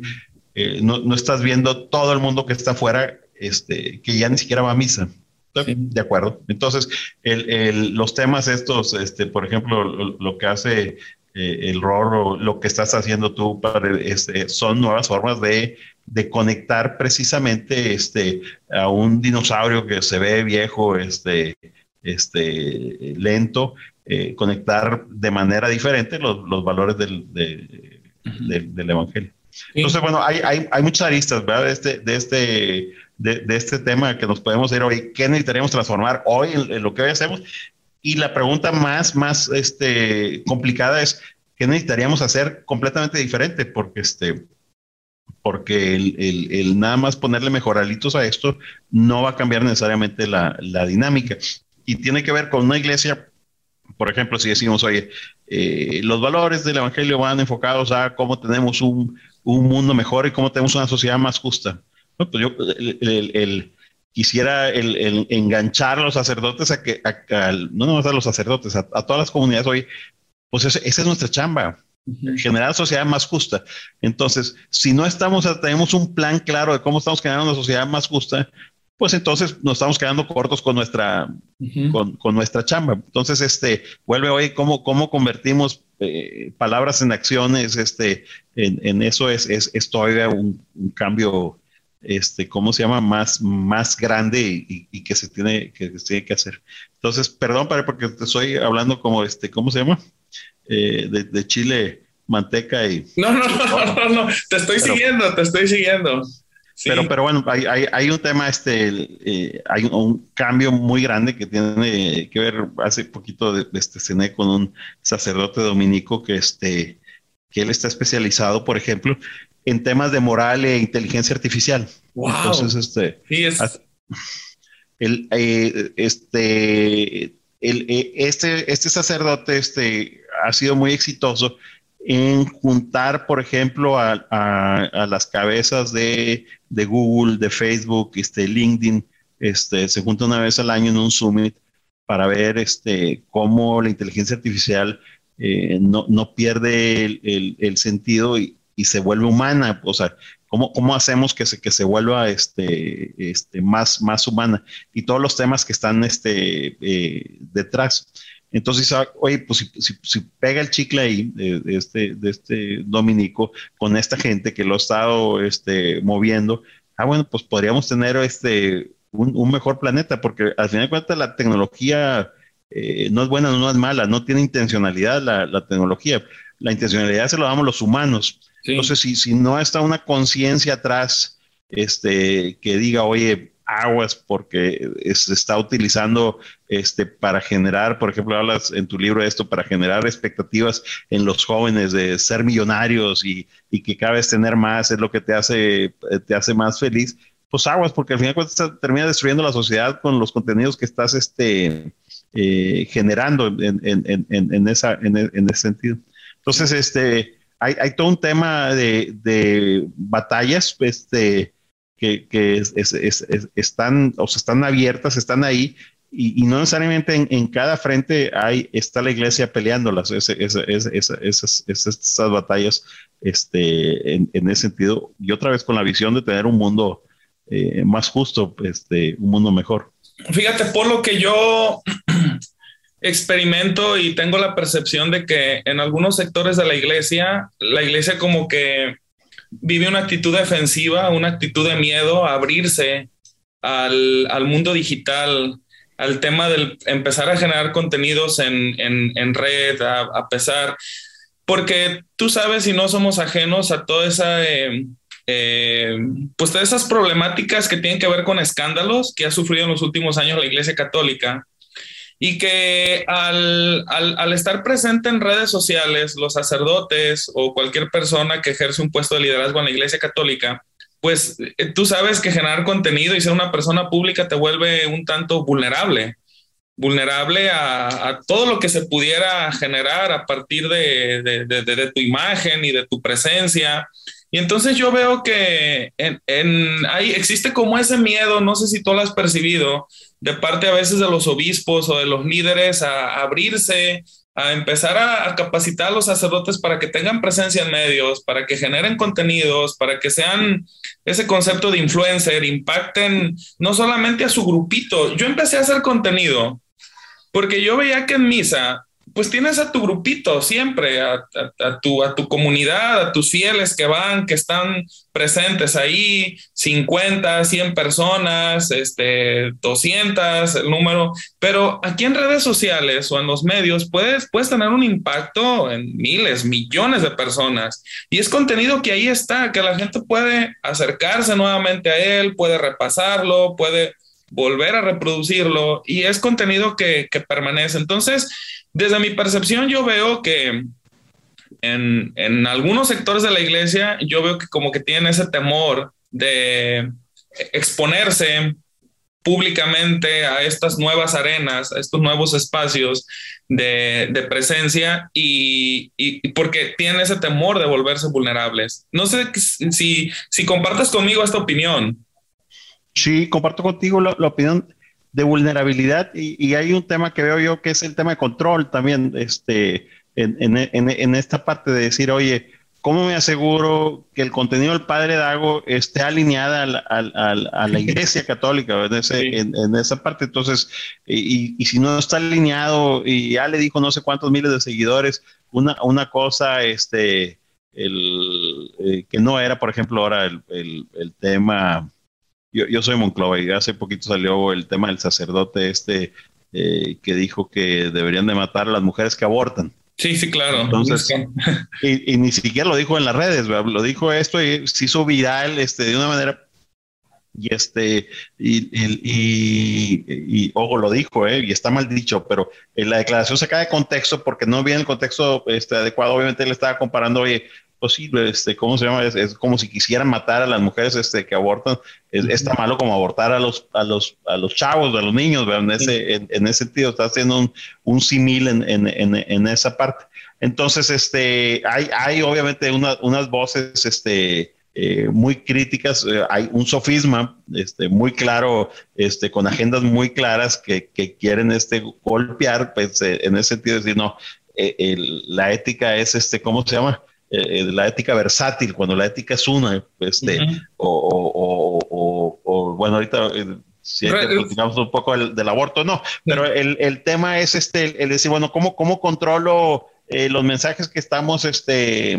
eh, no, no, estás viendo todo el mundo que está afuera, este, que ya ni siquiera va a misa. De acuerdo. Entonces, los temas estos, este, por ejemplo, lo, que hace eh, el Rorro, lo que estás haciendo tú, para, este, son nuevas formas de de conectar precisamente este, a un dinosaurio que se ve viejo, este, este, lento, eh, conectar de manera diferente los, los valores del, del, Evangelio. Entonces, bueno, hay, hay, hay, muchas aristas, ¿verdad? De este, de este, de, este tema que nos podemos ir hoy. ¿Qué necesitaríamos transformar hoy en, lo que hoy hacemos? Y la pregunta más, más este, complicada es, ¿qué necesitaríamos hacer completamente diferente? Porque este, porque el, nada más ponerle mejoralitos a esto no va a cambiar necesariamente la, dinámica. Y tiene que ver con una iglesia, por ejemplo, si decimos, oye, eh, los valores del Evangelio van enfocados a cómo tenemos un, mundo mejor y cómo tenemos una sociedad más justa. Pues yo el, quisiera el, enganchar a los sacerdotes a que, no nomás a los sacerdotes, a, todas las comunidades hoy, pues esa es nuestra chamba generar sociedad más justa. Entonces, si no estamos, tenemos un plan claro de cómo estamos generando una sociedad más justa, pues entonces nos estamos quedando cortos con nuestra, con, nuestra chamba. Entonces, este, vuelve hoy cómo, cómo convertimos eh, palabras en acciones, este, en, eso es, es, todavía un, cambio, este, ¿cómo se llama? Más, más grande y, que se tiene que, se tiene que hacer. Entonces, perdón, para porque te estoy hablando como, este, ¿cómo se llama? Eh, de, chile, manteca y... No, no, no, no, no, te estoy siguiendo, te estoy siguiendo. Pero, pero bueno, hay, hay, hay, un tema, este, eh, hay un, cambio muy grande que tiene que ver, hace poquito de, este, cené con un sacerdote dominico que, este, que él está especializado, por ejemplo, en temas de moral e inteligencia artificial. Wow. Entonces, este, sí, es... el, eh, este, el, este, este sacerdote, este, ha sido muy exitoso en juntar, por ejemplo, a, las cabezas de, Google, de Facebook, este, LinkedIn, este, se junta una vez al año en un summit para ver este, cómo la inteligencia artificial eh, no, pierde el, sentido y, se vuelve humana. O sea, ¿cómo, cómo hacemos que se, que se vuelva este, este, más, más humana? Y todos los temas que están este, eh, detrás. Entonces, oye, pues si, pega el chicle ahí de, este, de este dominico con esta gente que lo ha estado este, moviendo, ah, bueno, pues podríamos tener este, un, mejor planeta, porque al final de cuentas la tecnología eh, no es buena, no es mala, no tiene intencionalidad la, tecnología. La intencionalidad se lo damos los humanos. Entonces, si, si no está una conciencia atrás, este, que diga, oye, aguas porque se está utilizando este, para generar, por ejemplo, hablas en tu libro de esto, para generar expectativas en los jóvenes de ser millonarios y, y, que cada vez tener más es lo que te hace, te hace más feliz, pues aguas, porque al final termina destruyendo la sociedad con los contenidos que estás este, eh, generando en, en, en, ese sentido. Entonces, este, hay, hay todo un tema de, de batallas, este, que, que están, o sea, están abiertas, están ahí, y, no necesariamente en, cada frente hay, está la iglesia peleándolas, esas, esas, batallas este, en, ese sentido, y otra vez con la visión de tener un mundo eh, más justo, este, un mundo mejor. Fíjate, por lo que yo <clears throat> experimento y tengo la percepción de que en algunos sectores de la iglesia, la iglesia como que vive una actitud defensiva, una actitud de miedo a abrirse al, al mundo digital, al tema del empezar a generar contenidos en, en, en red, a, pesar, porque tú sabes y no somos ajenos a toda esa... Eh, eh, pues todas esas problemáticas que tienen que ver con escándalos que ha sufrido en los últimos años la Iglesia Católica y que al, al, estar presente en redes sociales, los sacerdotes o cualquier persona que ejerce un puesto de liderazgo en la Iglesia Católica, pues eh, tú sabes que generar contenido y ser una persona pública te vuelve un tanto vulnerable, vulnerable a, todo lo que se pudiera generar a partir de, de, tu imagen y de tu presencia. Y entonces yo veo que hay, existe como ese miedo, no sé si tú lo has percibido, de parte a veces de los obispos o de los líderes a, abrirse, a empezar a, capacitar a los sacerdotes para que tengan presencia en medios, para que generen contenidos, para que sean ese concepto de influencer, impacten no solamente a su grupito. Yo empecé a hacer contenido porque yo veía que en misa pues tienes a tu grupito siempre, a, tu, a tu comunidad, a tus fieles que van, que están presentes ahí, 50, 100 personas, este, 200, el número, pero aquí en redes sociales o en los medios puedes, puedes tener un impacto en miles, millones de personas. Y es contenido que ahí está, que la gente puede acercarse nuevamente a él, puede repasarlo, puede volver a reproducirlo y es contenido que, que permanece. Entonces, desde mi percepción, yo veo que en, en, algunos sectores de la iglesia, yo veo que como que tienen ese temor de exponerse públicamente a estas nuevas arenas, a estos nuevos espacios de, de presencia y, y, porque tienen ese temor de volverse vulnerables. No sé si, si compartes conmigo esta opinión. Sí, comparto contigo la opinión de vulnerabilidad y, hay un tema que veo yo que es el tema de control también, este, en, en, en, esta parte de decir, oye, ¿cómo me aseguro que el contenido del Padre Dago esté alineada a la, Iglesia Católica en, ese, en, esa parte? Entonces, y, y, si no está alineado y ya le dijo no sé cuántos miles de seguidores, una, una cosa, este, el, eh, que no era, por ejemplo, ahora el, el, el tema yo, yo soy Monclova y hace poquito salió el tema del sacerdote este eh, que dijo que deberían de matar a las mujeres que abortan. Sí, sí, claro. Entonces, y, ni siquiera lo dijo en las redes, lo dijo esto y se hizo viral este, de una manera y este y, y, y, ojo lo dijo eh, y está mal dicho pero la declaración se cae de contexto porque no viene el contexto este, adecuado obviamente él estaba comparando oye posible, este, ¿cómo se llama? Es, como si quisieran matar a las mujeres este, que abortan. Es, tan malo como abortar a los, a los, a los chavos, a los niños, en ese, en, ese sentido, está haciendo un, un simil en, en, en, esa parte. Entonces, este, hay, hay obviamente unas voces, este, eh, muy críticas, eh, hay un sofisma este, muy claro, este, con agendas muy claras que, que quieren este, golpear, pues, eh, en ese sentido, decir, no, la ética es, este, ¿cómo se llama? Eh, la ética versátil, cuando la ética es una, este, o, bueno, ahorita eh, si platicamos un poco del, aborto, no, pero el, el, tema es este, el decir, bueno, ¿cómo, cómo controlo eh, los mensajes que estamos este,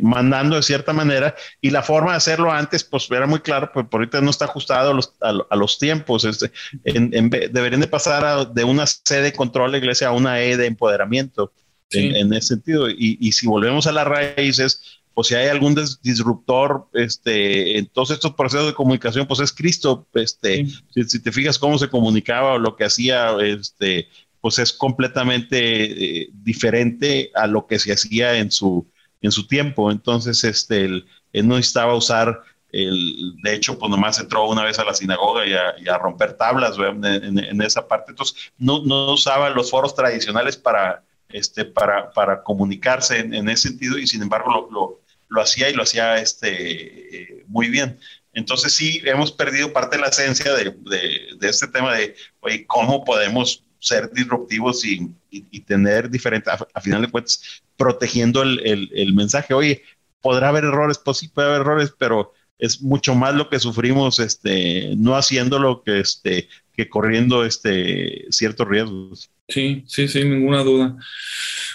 mandando de cierta manera y la forma de hacerlo antes, pues era muy claro, pues por ahorita no está ajustado a los, a, los tiempos. Este, en, deberían de pasar de una C de control de iglesia a una E de empoderamiento en, ese sentido. Y, y, si volvemos a las raíces, pues si hay algún disruptor este, en todos estos procesos de comunicación, pues es Cristo. Este, si, te fijas cómo se comunicaba o lo que hacía, este, pues es completamente eh, diferente a lo que se hacía en su, en su tiempo. Entonces, este, él, no necesitaba usar, el, de hecho, pues nomás entró una vez a la sinagoga y a, romper tablas en, esa parte. Entonces, no, no usaba los foros tradicionales para, este, para, para comunicarse en, ese sentido y sin embargo lo, lo, hacía y lo hacía este, eh, muy bien. Entonces sí, hemos perdido parte de la esencia de, de, este tema de, oye, ¿cómo podemos ser disruptivos y, y, tener diferentes, a, final de cuentas, protegiendo el, el, el, mensaje? Oye, podrá haber errores, pues sí puede haber errores, pero es mucho más lo que sufrimos este, no haciéndolo que, este, que corriendo este, ciertos riesgos. Sí, sí, sin ninguna duda.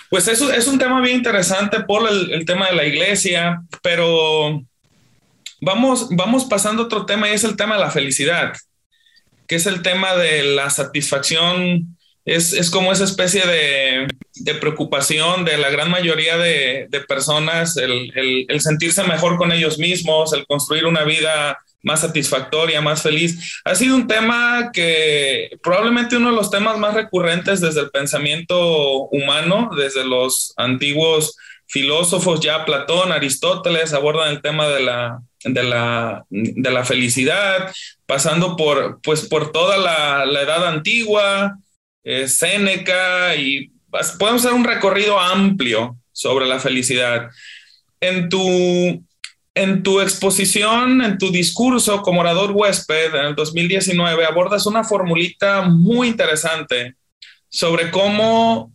Pues eso es un tema bien interesante por el, tema de la iglesia, pero vamos, vamos pasando a otro tema y es el tema de la felicidad, que es el tema de la satisfacción. Es, es como esa especie de, de, preocupación de la gran mayoría de, de personas, el, el, sentirse mejor con ellos mismos, el construir una vida más satisfactoria, más feliz. Ha sido un tema que probablemente uno de los temas más recurrentes desde el pensamiento humano, desde los antiguos filósofos, ya Platón, Aristóteles, abordan el tema de la, de la, de la felicidad, pasando por, pues, por toda la, la edad antigua, eh, Séneca, y podemos hacer un recorrido amplio sobre la felicidad. En tu, en tu exposición, en tu discurso como orador huésped en el 2019, abordas una formulita muy interesante sobre cómo,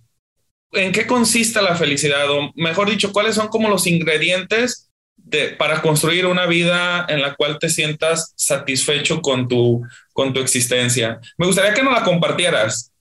en qué consiste la felicidad, o mejor dicho, cuáles son como los ingredientes de, para construir una vida en la cual te sientas satisfecho con tu, con tu existencia. Me gustaría que nos la compartieras.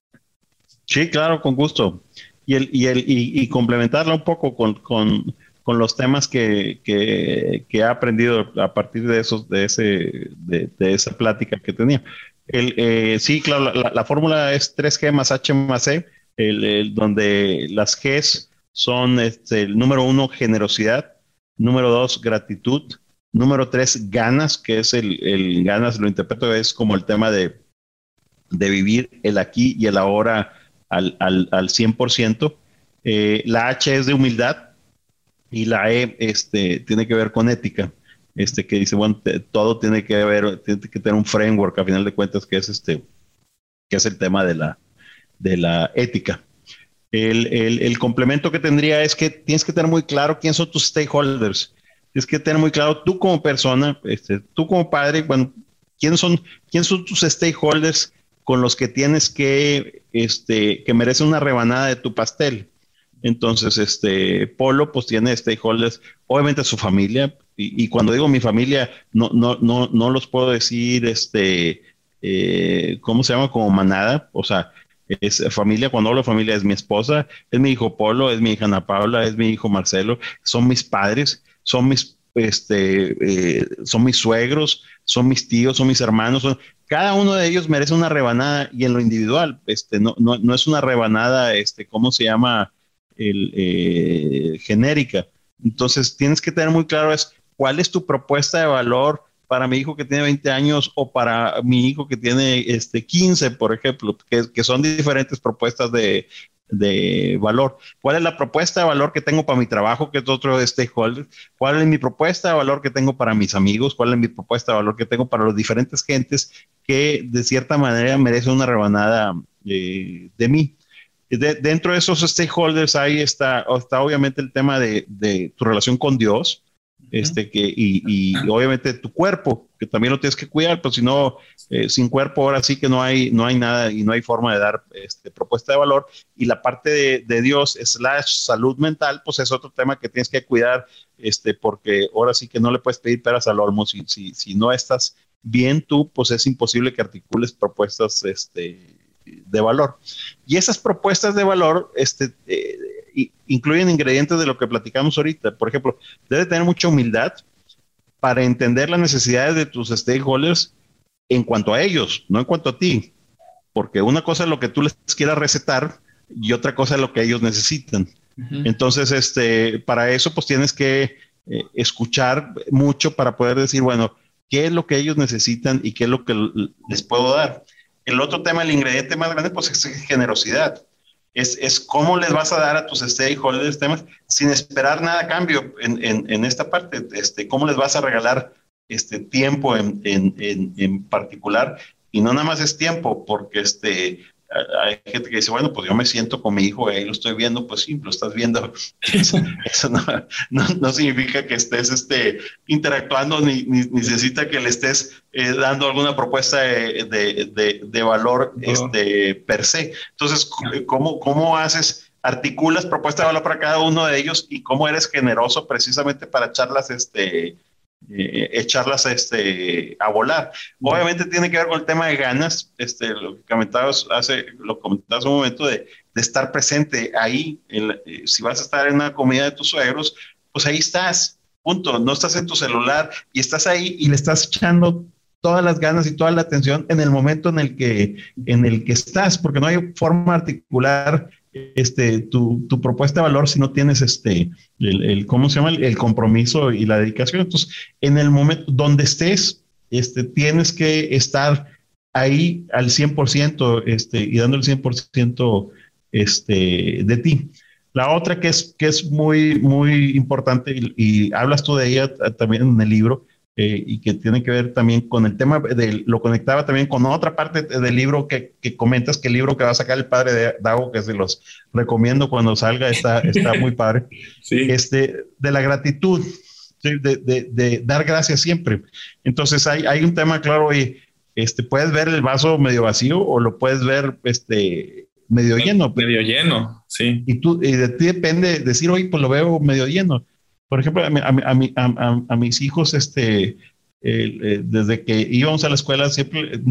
Sí, claro, con gusto. Y, el, y, el, y, complementarla un poco con, con con los temas que, que, he aprendido a partir de esos, de ese, de, esa plática que tenía. El, eh, sí, claro, la, fórmula es 3G más H más E, el, donde las Gs son este, el número uno, generosidad, número dos, gratitud, número tres, ganas, que es el, ganas, lo interpreto es como el tema de, de vivir el aquí y el ahora al, al, al 100%. Eh, la H es de humildad, y la E este, tiene que ver con ética, este, que dice, bueno, todo tiene que ver, tiene que tener un framework a final de cuentas que es, este, que es el tema de la, de la ética. El, el, el, complemento que tendría es que tienes que tener muy claro quién son tus stakeholders. Tienes que tener muy claro tú como persona, este, tú como padre, bueno, quién son, quién son tus stakeholders con los que tienes que, este, que merecen una rebanada de tu pastel. Entonces, este Polo, pues tiene stakeholders, obviamente su familia, y, cuando digo mi familia, no, no, no, no los puedo decir, este, eh, ¿cómo se llama? Como manada, o sea, es familia, cuando hablo de familia es mi esposa, es mi hijo Polo, es mi hija Ana Paula, es mi hijo Marcelo, son mis padres, son mis, este, eh, son mis suegros, son mis tíos, son mis hermanos, cada uno de ellos merece una rebanada y en lo individual, este, no, no, no es una rebanada, este, ¿cómo se llama? el, eh, genérica. Entonces, tienes que tener muy claro es cuál es tu propuesta de valor para mi hijo que tiene 20 años o para mi hijo que tiene este, 15, por ejemplo, que, son diferentes propuestas de, de, valor. ¿Cuál es la propuesta de valor que tengo para mi trabajo, que es otro stakeholder? ¿Cuál es mi propuesta de valor que tengo para mis amigos? ¿Cuál es mi propuesta de valor que tengo para los diferentes gentes que de cierta manera merecen una rebanada eh, de mí? dentro de esos stakeholders ahí está, está obviamente el tema de, tu relación con Dios, este, que, y, obviamente tu cuerpo, que también lo tienes que cuidar, pues si no, eh, sin cuerpo ahora sí que no hay, no hay nada y no hay forma de dar este, propuesta de valor. Y la parte de, de, Dios slash salud mental, pues es otro tema que tienes que cuidar, este, porque ahora sí que no le puedes pedir peras al olmo. Si, si, si no estás bien tú, pues es imposible que articules propuestas este, de valor. Y esas propuestas de valor este, eh, incluyen ingredientes de lo que platicamos ahorita. Por ejemplo, debe tener mucha humildad para entender las necesidades de tus stakeholders en cuanto a ellos, no en cuanto a ti. Porque una cosa es lo que tú les quieras recetar y otra cosa es lo que ellos necesitan. Entonces, este, para eso, pues tienes que eh, escuchar mucho para poder decir, bueno, qué es lo que ellos necesitan y qué es lo que les puedo dar. El otro tema, el ingrediente más grande, pues es generosidad. Es, es cómo les vas a dar a tus stakeholders temas sin esperar nada a cambio en, en, en esta parte. Este, cómo les vas a regalar este tiempo en, en, en, particular y no nada más es tiempo, porque este, hay gente que dice, bueno, pues yo me siento con mi hijo, ahí lo estoy viendo, pues sí, lo estás viendo. <laughs> Eso, no, no, significa que estés este, interactuando ni, ni, necesita que le estés eh, dando alguna propuesta de, de, de, valor este, per se. Entonces, ¿cómo, ¿cómo haces? articulas propuesta de valor para cada uno de ellos y cómo eres generoso precisamente para echarlas este, eh, echarlas este, a volar. Obviamente tiene que ver con el tema de ganas, este, lo que comentabas hace, lo comentabas un momento de, de estar presente ahí. Eh, si vas a estar en una comida de tus suegros, pues ahí estás, punto. No estás en tu celular y estás ahí y le estás echando todas las ganas y toda la atención en el momento en el que, en el que estás, porque no hay forma articular este, tu, tu, propuesta de valor si no tienes este, el, el ¿cómo se llama? El, compromiso y la dedicación. Entonces, en el momento donde estés, este, tienes que estar ahí al 100% este, y dando el 100% este, de ti. La otra que es, que es muy, muy importante y, y hablas tú de ella también en el libro, eh, y que tiene que ver también con el tema, de, lo conectaba también con otra parte del libro que, que, comentas, que el libro que va a sacar el padre de Dago, que se los recomiendo cuando salga, está, está <laughs> muy padre, sí. este, de la gratitud, de, de, de, dar gracias siempre. Entonces hay, hay un tema claro y este, puedes ver el vaso medio vacío o lo puedes ver este, medio lleno. Medio lleno, sí. Y, tú, y de ti depende decir, oye, pues lo veo medio lleno por ejemplo, a, a, a, a mis hijos, este, eh, desde que íbamos a la escuela, siempre,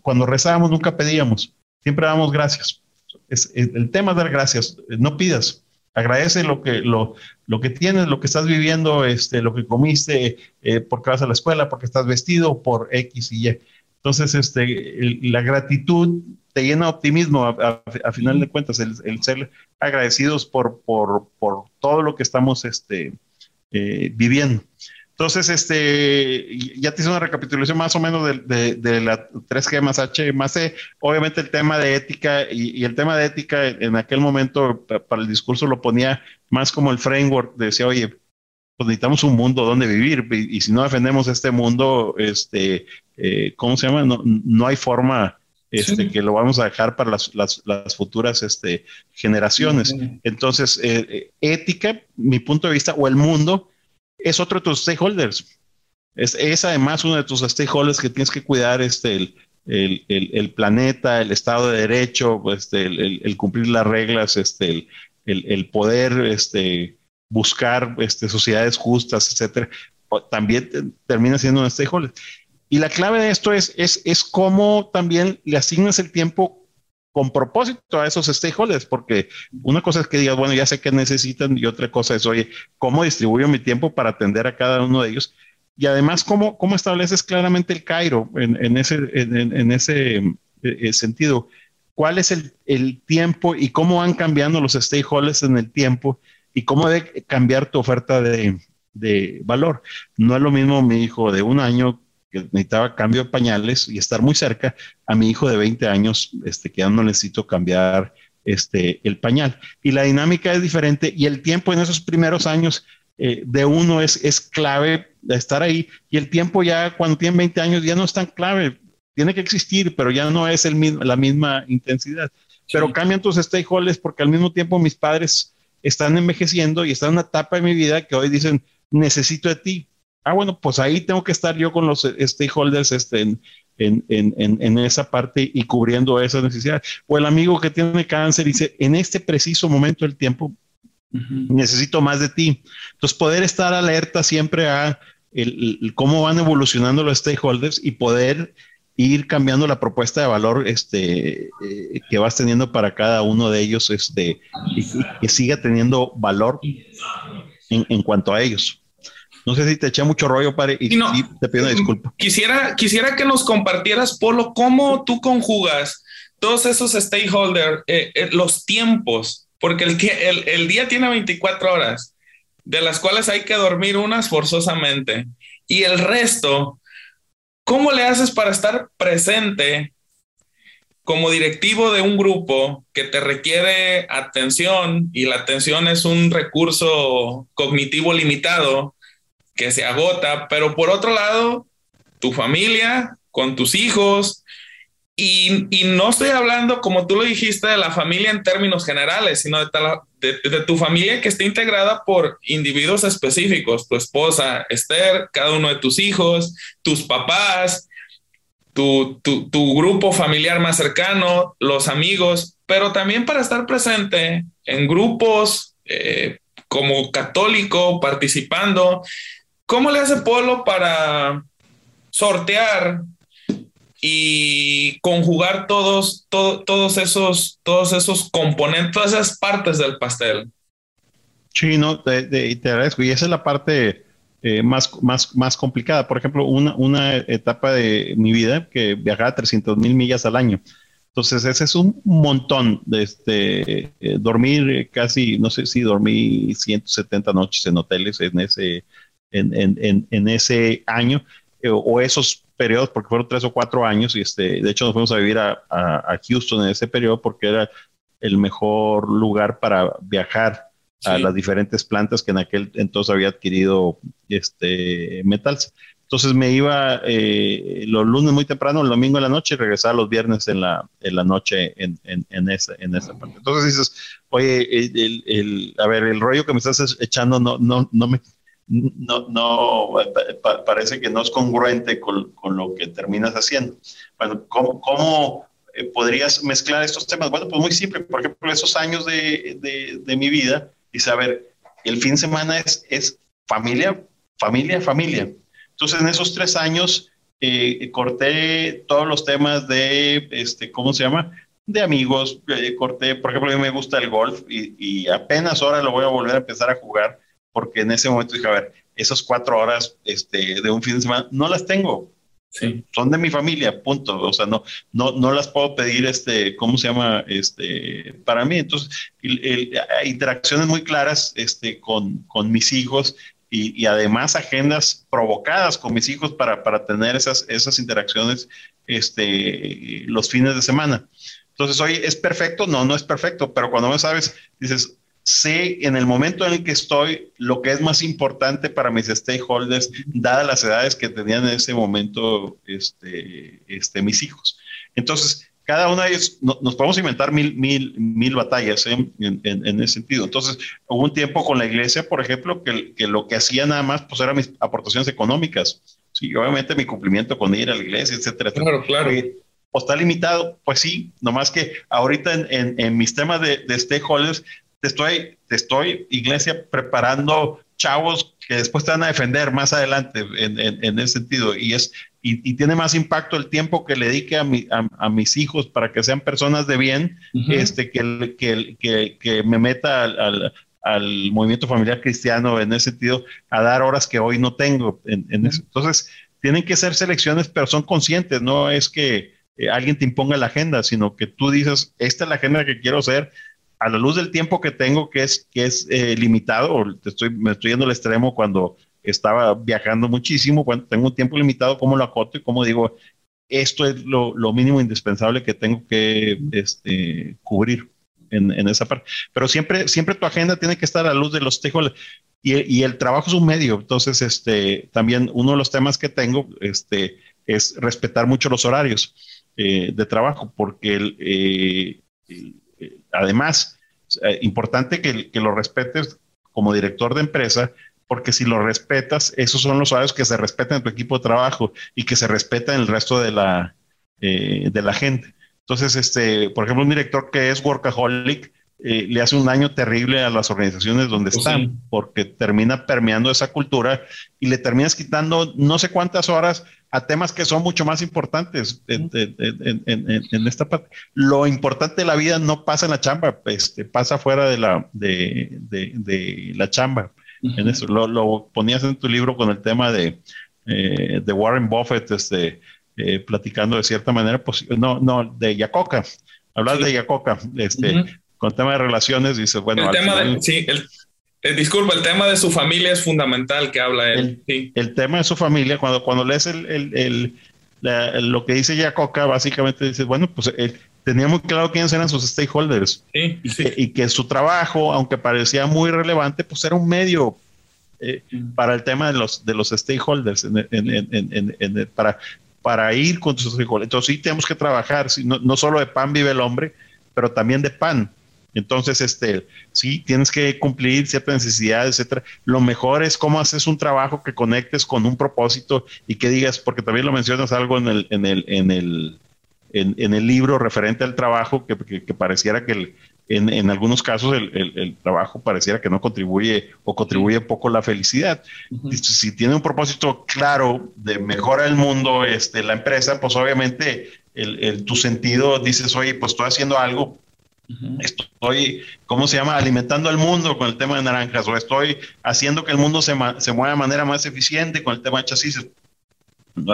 cuando rezábamos, nunca pedíamos, siempre dábamos gracias. Es, el tema es dar gracias, no pidas, agradece lo que, lo, lo que tienes, lo que estás viviendo, este, lo que comiste, eh, porque vas a la escuela, porque estás vestido, por X y Y. Entonces, este, la gratitud te llena de optimismo, a, final de cuentas, el, el ser agradecidos por, por, por, todo lo que estamos este, eh, viviendo. Entonces, este, ya te hice una recapitulación más o menos de, de, la 3G más H más C. Obviamente el tema de ética y, y, el tema de ética en aquel momento para el discurso lo ponía más como el framework. Decía, oye, pues necesitamos un mundo donde vivir y, y si no defendemos este mundo, este, eh, ¿cómo se llama? No, no hay forma este, sí. que lo vamos a dejar para las, las, las futuras este, generaciones. Sí. Entonces, eh, eh, ética, mi punto de vista, o el mundo, es otro de tus stakeholders. Es, es además uno de tus stakeholders que tienes que cuidar este, el, el, el, el planeta, el Estado de Derecho, este, el, cumplir las reglas, este, el, poder este, buscar este, sociedades justas, etcétera, también termina siendo un stakeholder. Y la clave de esto es, es, es cómo también le asignas el tiempo con propósito a esos stakeholders, porque una cosa es que digas, bueno, ya sé que necesitan, y otra cosa es, oye, ¿cómo distribuyo mi tiempo para atender a cada uno de ellos? Y además, ¿cómo, cómo estableces claramente el Cairo en, en ese, en, en ese eh, sentido? ¿Cuál es el, el, tiempo y cómo van cambiando los stakeholders en el tiempo y cómo debe cambiar tu oferta de, de valor? No es lo mismo mi hijo de un año que necesitaba cambio de pañales y estar muy cerca a mi hijo de 20 años, este, que ya no necesito cambiar este, el pañal. Y la dinámica es diferente y el tiempo en esos primeros años eh, de uno es, es clave de estar ahí y el tiempo ya cuando tiene 20 años ya no es tan clave, tiene que existir, pero ya no es el mismo, la misma intensidad. Pero cambian tus stakeholders porque al mismo tiempo mis padres están envejeciendo y están en una etapa de mi vida que hoy dicen, necesito de ti, ah, bueno, pues ahí tengo que estar yo con los stakeholders este, en, en, en, en, esa parte y cubriendo esas necesidades. O el amigo que tiene cáncer dice, en este preciso momento del tiempo, uh -huh. necesito más de ti. Entonces, poder estar alerta siempre a el, el, cómo van evolucionando los stakeholders y poder ir cambiando la propuesta de valor este, eh, que vas teniendo para cada uno de ellos este, y, y que siga teniendo valor en, en cuanto a ellos. No sé si te eché mucho rollo, padre, y, y no, sí, te pido una disculpa. Quisiera, quisiera que nos compartieras, Polo, cómo tú conjugas todos esos stakeholders, eh, eh, los tiempos, porque el, el, el, día tiene 24 horas de las cuales hay que dormir unas forzosamente. Y el resto, ¿cómo le haces para estar presente como directivo de un grupo que te requiere atención y la atención es un recurso cognitivo limitado que se agota, pero por otro lado, tu familia, con tus hijos, y, no estoy hablando, como tú lo dijiste, de la familia en términos generales, sino de, de, tu familia que esté integrada por individuos específicos, tu esposa, Esther, cada uno de tus hijos, tus papás, tu, tu, grupo familiar más cercano, los amigos, pero también para estar presente en grupos eh, como católico, participando. ¿Cómo le hace Polo para sortear y conjugar todos, todos, esos, todos esos componentes, todas esas partes del pastel? Sí, no, te, te agradezco. Y esa es la parte eh, más, más, más complicada. Por ejemplo, una, una etapa de mi vida que viajaba 300 mil millas al año. Entonces, ese es un montón de este, eh, dormir casi, no sé si dormí 170 noches en hoteles en ese, en, en, en, ese año eh, o esos periodos, porque fueron tres o cuatro años y este, de hecho nos fuimos a vivir a, a, a Houston en ese periodo porque era el mejor lugar para viajar a las diferentes plantas que en aquel entonces había adquirido este metals. Entonces me iba eh, los lunes muy temprano, el domingo en la noche y regresaba los viernes en la, en la noche en, en, en, esa, en esa parte. Entonces dices, oye, el, el, a ver, el rollo que me estás echando no, no, no me, no, no parece que no es congruente con, con, lo que terminas haciendo. Bueno, ¿cómo, cómo eh, podrías mezclar estos temas? Bueno, pues muy simple. Por ejemplo, esos años de, de, de mi vida, a ver, el fin de semana es, es familia, familia, familia. Entonces, en esos tres años, eh, corté todos los temas de, este, ¿cómo se llama? De amigos, eh, corté, por ejemplo, a mí me gusta el golf y, y, apenas ahora lo voy a volver a empezar a jugar porque en ese momento dije, a ver, esas cuatro horas este, de un fin de semana no las tengo. Son de mi familia, punto. O sea, no, no, no las puedo pedir, este, ¿cómo se llama? Este, para mí. Entonces, hay interacciones muy claras este, con, con mis hijos y, y, además agendas provocadas con mis hijos para, para tener esas, esas interacciones este, los fines de semana. Entonces, hoy es perfecto, no, no es perfecto, pero cuando me sabes, dices, sé en el momento en el que estoy lo que es más importante para mis stakeholders, dadas las edades que tenían en ese momento este, este, mis hijos. Entonces, cada una de ellas, nos podemos inventar mil, mil, mil batallas ¿eh? en, en, ese sentido. Entonces, hubo un tiempo con la iglesia, por ejemplo, que, que lo que hacía nada más pues eran mis aportaciones económicas. Sí, obviamente mi cumplimiento con ir a la iglesia, etcétera. Claro, claro. ¿O está limitado? Pues sí, nomás que ahorita en, en mis temas de, de stakeholders te estoy, te estoy, iglesia, preparando chavos que después te van a defender más adelante en, en, ese sentido. Y, es, y, tiene más impacto el tiempo que le dedique a, mi, a, mis hijos para que sean personas de bien, este, que, que, que, que, me meta al, al, movimiento familiar cristiano en ese sentido, a dar horas que hoy no tengo. En, eso. Entonces, tienen que ser selecciones, pero son conscientes, no es que eh, alguien te imponga la agenda, sino que tú dices, esta es la agenda que quiero hacer, a la luz del tiempo que tengo, que es, que es eh, limitado, estoy, me estoy yendo al extremo cuando estaba viajando muchísimo, cuando tengo un tiempo limitado, ¿cómo lo acoto y cómo digo, esto es lo, lo mínimo indispensable que tengo que este, cubrir en, en, esa parte? Pero siempre, siempre tu agenda tiene que estar a la luz de los tejos y, y, el trabajo es un medio, entonces este, también uno de los temas que tengo este, es respetar mucho los horarios eh, de trabajo, porque el, eh, además, eh, importante que, que, lo respetes como director de empresa, porque si lo respetas, esos son los horarios que se respetan en tu equipo de trabajo y que se respeta en el resto de la, eh, de la gente. Entonces, este, por ejemplo, un director que es workaholic eh, le hace un daño terrible a las organizaciones donde pues están, porque termina permeando esa cultura y le terminas quitando no sé cuántas horas a temas que son mucho más importantes en, esta parte. Lo importante de la vida no pasa en la chamba, este, pasa fuera de la, de, la chamba. En eso lo, ponías en tu libro con el tema de, eh, de Warren Buffett, este, eh, platicando de cierta manera, pues, no, no, de Yacoca. Hablar de Yacoca, este, con el tema de relaciones, dice, bueno, el tema de, sí, el, Eh, disculpa, el tema de su familia es fundamental que habla él. El, tema de su familia, cuando, cuando lees el, lo que dice Yacoca, básicamente dice, bueno, pues él tenía muy claro quiénes eran sus stakeholders y, Que, y, Que, su trabajo, aunque parecía muy relevante, pues era un medio eh, para el tema de los, de los stakeholders, para, para ir con sus stakeholders. Entonces sí tenemos que trabajar, no, no solo de pan vive el hombre, pero también de pan. Entonces, este, sí, tienes que cumplir ciertas necesidades, etcétera. Lo mejor es cómo haces un trabajo que conectes con un propósito y que digas, porque también lo mencionas algo en el, en el, en el, en, el libro referente al trabajo, que, pareciera que en, algunos casos el, trabajo pareciera que no contribuye o contribuye poco la felicidad. Si tiene un propósito claro de mejorar el mundo, este, la empresa, pues obviamente tu sentido dices, oye, pues estoy haciendo algo Estoy, ¿cómo se llama? Alimentando al mundo con el tema de naranjas o estoy haciendo que el mundo se, se mueva de manera más eficiente con el tema de chasis.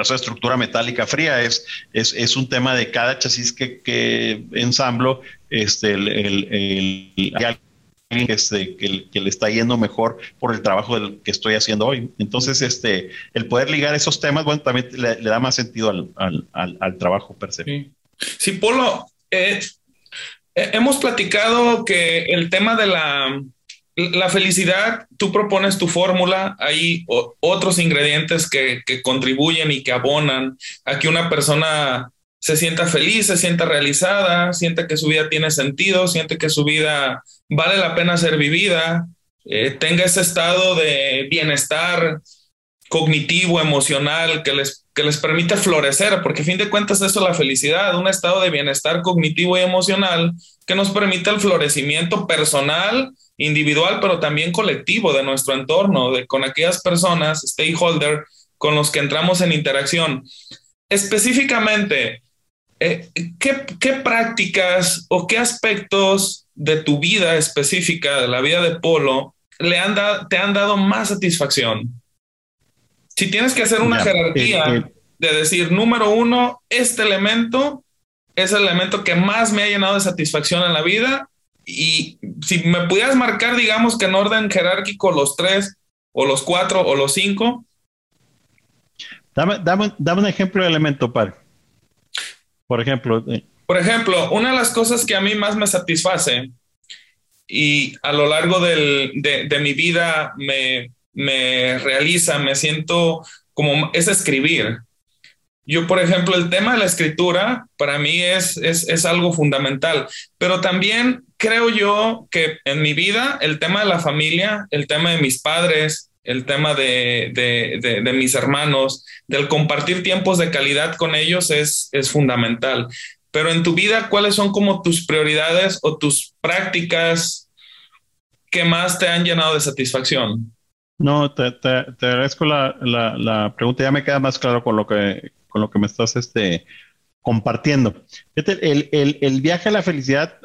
Es estructura metálica fría, es, es, es, un tema de cada chasis que, que ensamblo, este, el, el, el este, que, que, le está yendo mejor por el trabajo del, que estoy haciendo hoy. Entonces, este, el poder ligar esos temas, bueno, también le, da más sentido al, al, al, trabajo per se. Sí, sí Polo, eh, hemos platicado que el tema de la, la felicidad, tú propones tu fórmula, hay otros ingredientes que, que, contribuyen y que abonan a que una persona se sienta feliz, se sienta realizada, siente que su vida tiene sentido, siente que su vida vale la pena ser vivida, eh, tenga ese estado de bienestar cognitivo, emocional, que les que les permite florecer, porque a fin de cuentas eso es la felicidad, un estado de bienestar cognitivo y emocional que nos permite el florecimiento personal, individual, pero también colectivo de nuestro entorno, de, con aquellas personas, stakeholder, con los que entramos en interacción. Específicamente, eh, ¿qué, ¿qué, prácticas o qué aspectos de tu vida específica, de la vida de Polo, le han te han dado más satisfacción? Si tienes que hacer una jerarquía eh, eh, de decir, número uno, este elemento es el elemento que más me ha llenado de satisfacción en la vida. Y si me pudieras marcar, digamos que en orden jerárquico, los tres, o los cuatro, o los cinco. Dame, dame, dame un ejemplo de elemento, par. Por ejemplo. Eh. Por ejemplo, una de las cosas que a mí más me satisface y a lo largo del, de, de mi vida me, me realiza, me siento como es escribir. Yo, por ejemplo, el tema de la escritura para mí es, es, algo fundamental, pero también creo yo que en mi vida el tema de la familia, el tema de mis padres, el tema de, de, mis hermanos, del compartir tiempos de calidad con ellos es, es fundamental. Pero en tu vida, ¿cuáles son como tus prioridades o tus prácticas que más te han llenado de satisfacción? No, te, agradezco la, pregunta. Ya me queda más claro con lo que, con lo que me estás este, compartiendo. El, viaje a la felicidad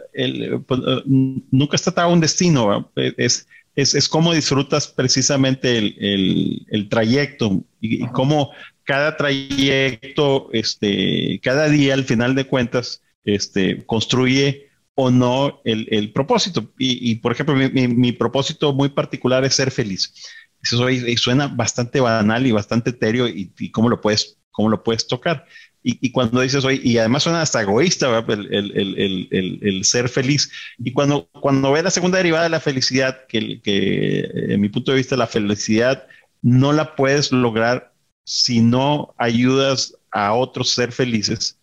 pues, eh, nunca está atado a un destino. Es, es, es cómo disfrutas precisamente el, trayecto y, cómo cada trayecto, este, cada día, al final de cuentas, este, construye o no el, propósito. Y, por ejemplo, mi, mi, propósito muy particular es ser feliz. Eso suena bastante banal y bastante etéreo y, cómo lo puedes, cómo lo puedes tocar. Y, cuando dices, oye, y además suena hasta egoísta el, el, el, el, ser feliz. Y cuando, cuando ve la segunda derivada de la felicidad, que, que en mi punto de vista la felicidad no la puedes lograr si no ayudas a otros ser felices,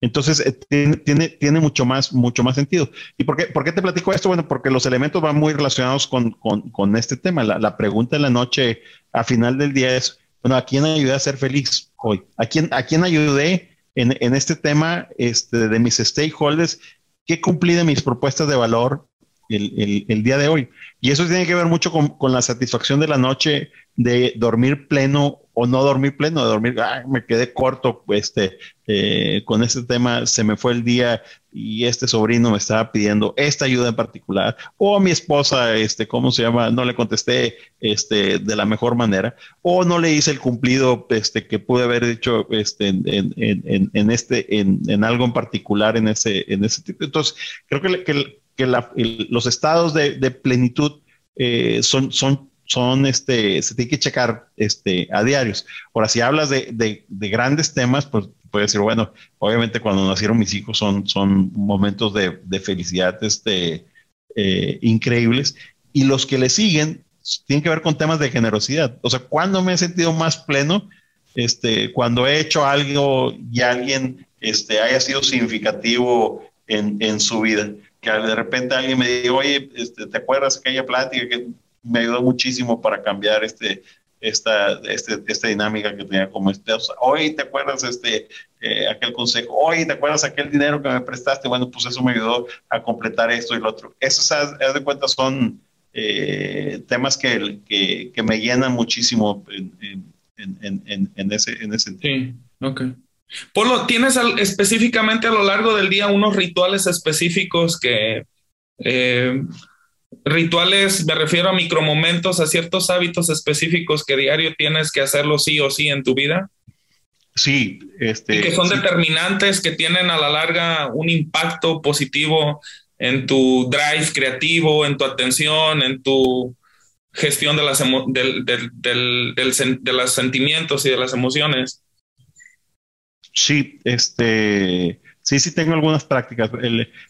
entonces, eh, tiene, tiene, mucho, más, mucho más sentido. ¿Y por qué, por qué te platico esto? Bueno, porque los elementos van muy relacionados con, con, con este tema. La, la, pregunta en la noche, a final del día, es, bueno, ¿a quién ayudé a ser feliz hoy? ¿A quién, a quién ayudé en, en este tema este, de mis stakeholders? ¿Qué cumplí de mis propuestas de valor el, el, el, día de hoy? Y eso tiene que ver mucho con, con la satisfacción de la noche de dormir pleno o no dormir pleno, de dormir, ah, me quedé corto, este, eh, con este tema se me fue el día y este sobrino me estaba pidiendo esta ayuda en particular, o mi esposa, este, ¿cómo se llama? No le contesté, este, de la mejor manera, o no le hice el cumplido, este, que pude haber hecho, este, en, en, en, este, en, algo en particular, en ese, en ese tipo. Entonces, creo que, que, que los estados de, de plenitud eh, son, son, son, este, se tiene que checar este, a diarios. Ahora, si hablas de, de, de grandes temas, pues puedes decir, bueno, obviamente cuando nacieron mis hijos son, son momentos de, de felicidad este, eh, increíbles. Y los que le siguen tienen que ver con temas de generosidad. O sea, ¿cuándo me he sentido más pleno? Este, cuando he hecho algo y alguien este, haya sido significativo en, en su vida. Que de repente alguien me diga, oye, este, ¿te acuerdas aquella plática que me ayudó muchísimo para cambiar este, esta, este, esta dinámica que tenía como este. hoy te acuerdas este, eh, aquel consejo, hoy te acuerdas aquel dinero que me prestaste, bueno, pues eso me ayudó a completar esto y lo otro. Esos, haz, de cuenta, son eh, temas que, que, que, me llenan muchísimo en, en, en, en, ese, en ese sentido. Sí, ok. Polo, ¿tienes específicamente a lo largo del día unos rituales específicos que eh, Rituales, me refiero a micromomentos, a ciertos hábitos específicos que diario tienes que hacerlo sí o sí en tu vida. Sí, este. Y que son determinantes, que tienen a la larga un impacto positivo en tu drive creativo, en tu atención, en tu gestión de, las del, del, de los sentimientos y de las emociones. Sí, este Sí, sí tengo algunas prácticas.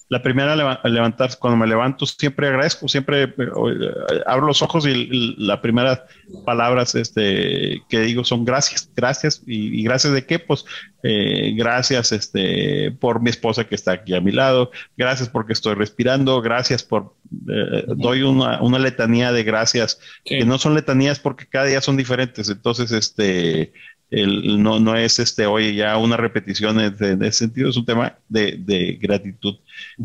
la primera, levantar, cuando me levanto, siempre agradezco, siempre eh, eh, abro los ojos y la primera palabras este, que digo son gracias, gracias. Y, gracias de qué? Pues eh, gracias este, por mi esposa que está aquí a mi lado, gracias porque estoy respirando, gracias por, doy una, una, letanía de gracias, que no son letanías porque cada día son diferentes. Entonces, este, el, no, no es este, oye, ya una repetición en, ese sentido, es un tema de, gratitud.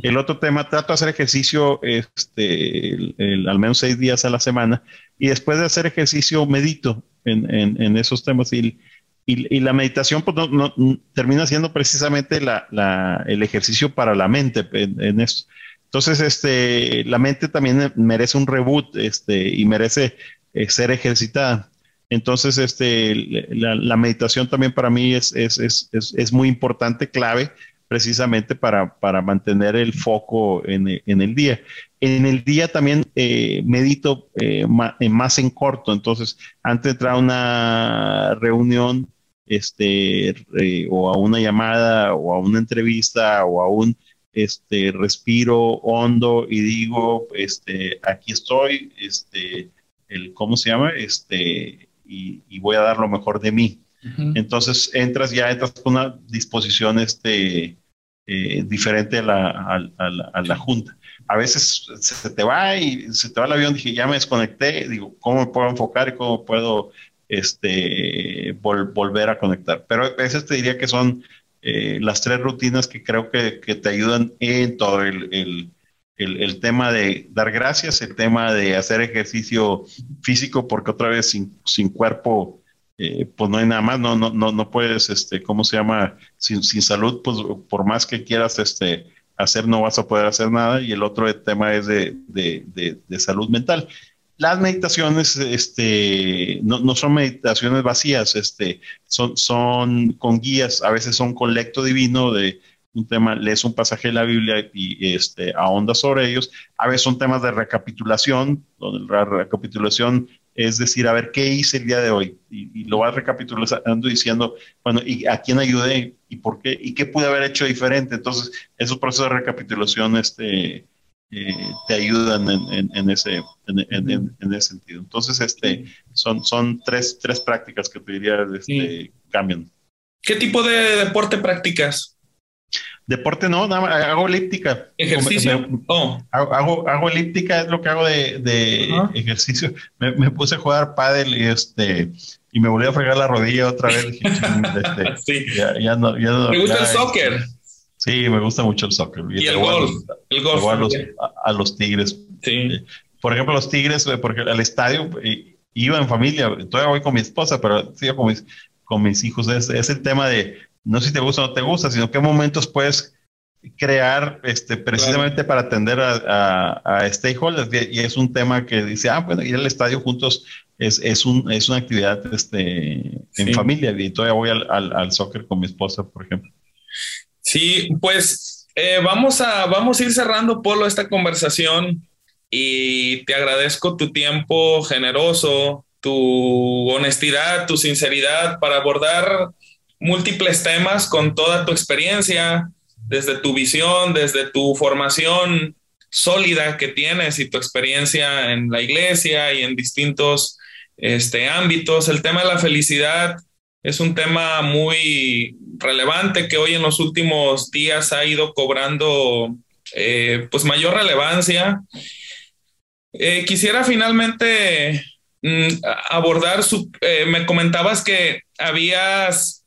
El otro tema, trato de hacer ejercicio este, al menos seis días a la semana y después de hacer ejercicio medito en, esos temas y, y, la meditación pues, no, termina siendo precisamente la, el ejercicio para la mente en, esto. Entonces, este, la mente también merece un reboot este, y merece eh, ser ejercitada. Entonces, este, la, meditación también para mí es, es, muy importante, clave, precisamente para, mantener el foco en, el día. En el día también eh, medito eh, más en corto, entonces, antes de entrar a una reunión, este, eh, o a una llamada, o a una entrevista, o a un este, respiro hondo y digo, este, aquí estoy, este, el, ¿cómo se llama? Este, y, voy a dar lo mejor de mí. Entonces entras ya, entras con una disposición este, eh, diferente a la, a, la, junta. A veces se te va y se te va el avión, dije, ya me desconecté, digo, ¿cómo me puedo enfocar y cómo puedo este, volver a conectar? Pero a veces te diría que son eh, las tres rutinas que creo que, que te ayudan en todo el, el el, tema de dar gracias, el tema de hacer ejercicio físico, porque otra vez sin, sin cuerpo, eh, pues no hay nada más, no, no, no, no puedes, este, ¿cómo se llama? Sin, sin salud, pues por más que quieras este, hacer, no vas a poder hacer nada. Y el otro tema es de, de, de, salud mental. Las meditaciones este, no, no, son meditaciones vacías, este, son, son con guías, a veces son con lecto divino de un tema, lees un pasaje de la Biblia y este, ahondas sobre ellos. A veces son temas de recapitulación, donde la recapitulación es decir, a ver, ¿qué hice el día de hoy? Y, lo vas recapitulando diciendo, bueno, ¿y a quién ayudé? ¿Y por qué? ¿Y qué pude haber hecho diferente? Entonces, esos procesos de recapitulación este, eh, te ayudan en, ese, en, ese sentido. Entonces, este, son, son tres, tres prácticas que te diría este, cambian. ¿Qué tipo de deporte practicas? Deporte no, nada hago elíptica. ¿Ejercicio? oh. hago, hago, elíptica, es lo que hago de, de ejercicio. Me, puse a jugar pádel y este y me volví a fregar la rodilla otra vez. <laughs> este, sí. ya, ya no, ya no, ¿Me gusta el soccer? Sí, me gusta mucho el soccer. Y, el golf. el golf. A los, a, los, tigres. Sí. Eh, por ejemplo, los tigres, eh, porque al estadio eh, iba en familia, todavía voy con mi esposa, pero sigo con mis, con mis hijos. Es, es el tema de no si te gusta o no te gusta, sino qué momentos puedes crear este, precisamente para atender a, a, stakeholders. Y, es un tema que dice, ah, bueno, ir al estadio juntos es, es, un, es una actividad este, en familia. Y todavía voy al, al, soccer con mi esposa, por ejemplo. Sí, pues eh, vamos, a, vamos a ir cerrando, Polo, esta conversación. y te agradezco tu tiempo generoso, tu honestidad, tu sinceridad para abordar múltiples temas con toda tu experiencia, desde tu visión, desde tu formación sólida que tienes y tu experiencia en la iglesia y en distintos este, ámbitos. El tema de la felicidad es un tema muy relevante que hoy en los últimos días ha ido cobrando eh, pues mayor relevancia. Eh, quisiera finalmente mm, abordar, eh, me comentabas que habías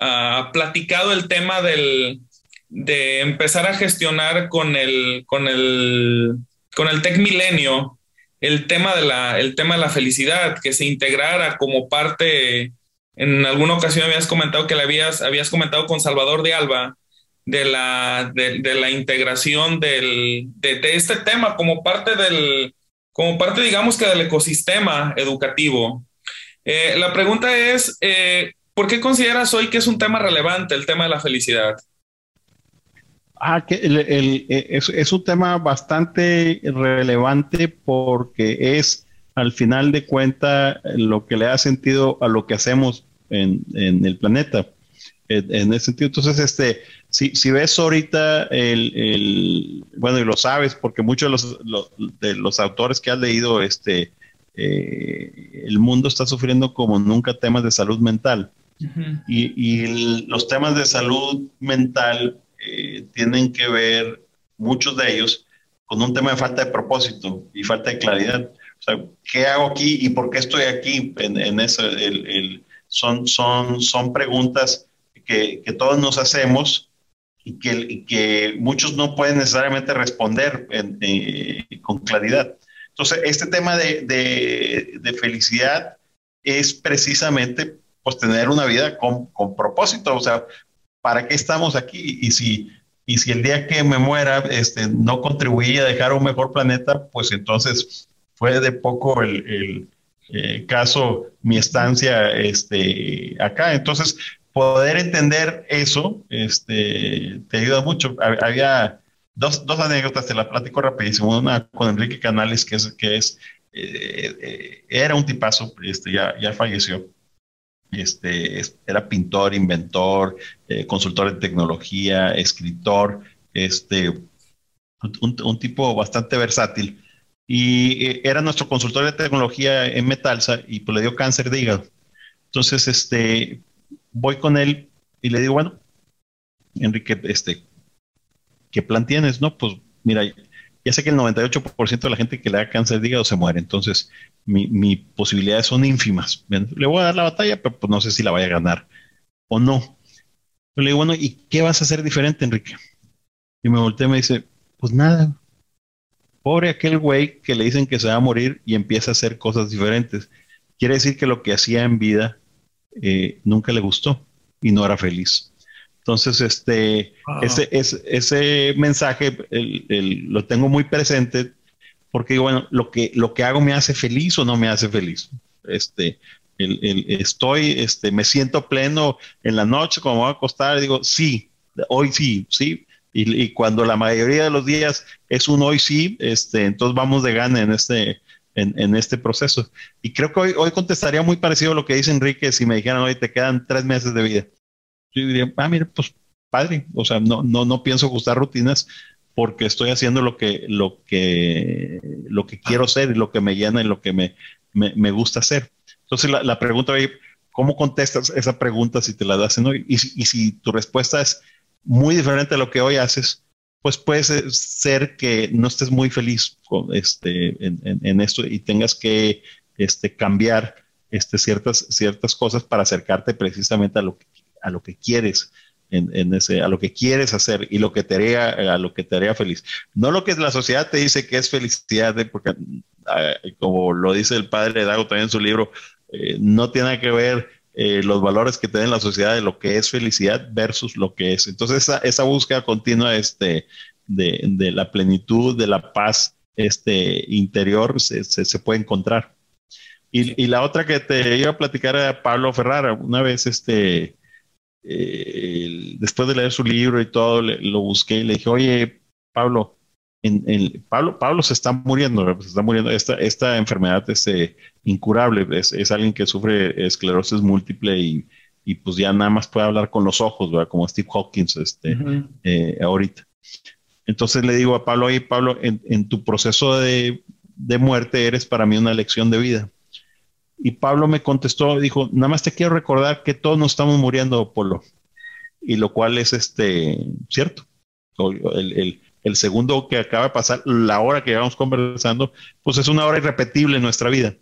ah, platicado el tema del, de empezar a gestionar con el, con el, con el Tech Milenio el tema, de la, el tema de la felicidad, que se integrara como parte en alguna ocasión habías comentado que le habías, habías comentado con Salvador de Alba de la, de, la integración del, de, este tema como parte del, como parte, digamos que del ecosistema educativo. Eh, la pregunta es, eh, ¿por qué consideras hoy que es un tema relevante el tema de la felicidad? Ah, que eh, es, un tema bastante relevante porque es al final de cuentas lo que le da sentido a lo que hacemos en, el planeta. En, ese sentido, entonces, este, si, si ves ahorita el, bueno, y lo sabes, porque muchos de los, de los autores que has leído, este, eh, el mundo está sufriendo como nunca temas de salud mental. Y, los temas de salud mental eh, tienen que ver, muchos de ellos, con un tema de falta de propósito y falta de claridad. O sea, ¿qué hago aquí y por qué estoy aquí en, en eso? el, son, son, son preguntas que, que todos nos hacemos y que, que, muchos no pueden necesariamente responder eh, con claridad. Entonces, este tema de, de, de, felicidad es precisamente pues, tener una vida con, con, propósito, o sea, ¿para qué estamos aquí? Y si, y si el día que me muera este, no contribuía a dejar un mejor planeta, pues entonces fue de poco el eh, caso mi estancia este, acá. Entonces, poder entender eso este, te ayuda mucho. Había dos, dos anécdotas, te la platico rapidísimo. Una con Enrique Canales, que es, que es eh, eh, era un tipazo, este, ya, ya falleció. Este, era pintor, inventor, consultor de tecnología, escritor, este, un, un tipo bastante versátil y eh, era nuestro consultor de tecnología en Metalsa y pues le dio cáncer de hígado. Entonces, este, voy con él y le digo, bueno, Enrique, este, ¿qué plan tienes? No, pues mira, ya sé que el 98% de la gente que le da cáncer de hígado se muere, entonces mis mi posibilidades son ínfimas. Le voy a dar la batalla, pero pues no sé si la vaya a ganar o no. le digo, bueno, ¿y qué vas a hacer diferente, Enrique? Y me volteé y me dice, pues nada, Pobre aquel güey que le dicen que se va a morir y empieza a hacer cosas diferentes. Quiere decir que lo que hacía en vida eh, nunca le gustó y no era feliz. Entonces, este, ese, ese, mensaje lo tengo muy presente porque, bueno, lo que, lo que hago me hace feliz o no me hace feliz. Este, estoy, este, me siento pleno en la noche, como voy a acostar, digo, sí, hoy sí, sí, y, cuando la mayoría de los días es un hoy sí, este, entonces vamos de gana en este, en, este proceso. Y creo que hoy, hoy contestaría muy parecido a lo que dice Enrique si me dijeran, hoy te quedan tres meses de vida. Yo diría, ah, mire, pues padre, o sea, no, no, no pienso ajustar rutinas porque estoy haciendo lo que, lo que, lo que quiero hacer y lo que me llena y lo que me, me, gusta hacer. Entonces la, la pregunta, ¿cómo contestas esa pregunta si te la das hoy? Y, y si tu respuesta es, muy diferente a lo que hoy haces, pues puede ser que no estés muy feliz con este, en, esto y tengas que este, cambiar este, ciertas, ciertas cosas para acercarte precisamente a lo que, a lo que quieres. En, ese, a lo que quieres hacer y lo que te haría, a lo que te haría feliz. No lo que la sociedad te dice que es felicidad, ¿eh? porque como lo dice el padre Dago también en su libro, eh, no tiene que ver eh, los valores que tiene la sociedad de lo que es felicidad versus lo que es. Entonces, esa, esa búsqueda continua este, de, de, la plenitud, de la paz este, interior se, se, puede encontrar. Y, y, la otra que te iba a platicar era Pablo Ferrara. Una vez, este, eh, después de leer su libro y todo, lo busqué y le dije, oye, Pablo, en, Pablo, Pablo se está muriendo, se está muriendo. Esta, esta enfermedad es eh, incurable, es, es, alguien que sufre esclerosis múltiple y, y, pues ya nada más puede hablar con los ojos, ¿verdad? Como Steve Hawkins este, eh, ahorita. Entonces le digo a Pablo, oye Pablo, en, en tu proceso de, de, muerte eres para mí una lección de vida. Y Pablo me contestó, dijo, nada más te quiero recordar que todos nos estamos muriendo, Polo. Y lo cual es este cierto. El, el, el segundo que acaba de pasar, la hora que llevamos conversando, pues es una hora irrepetible en nuestra vida.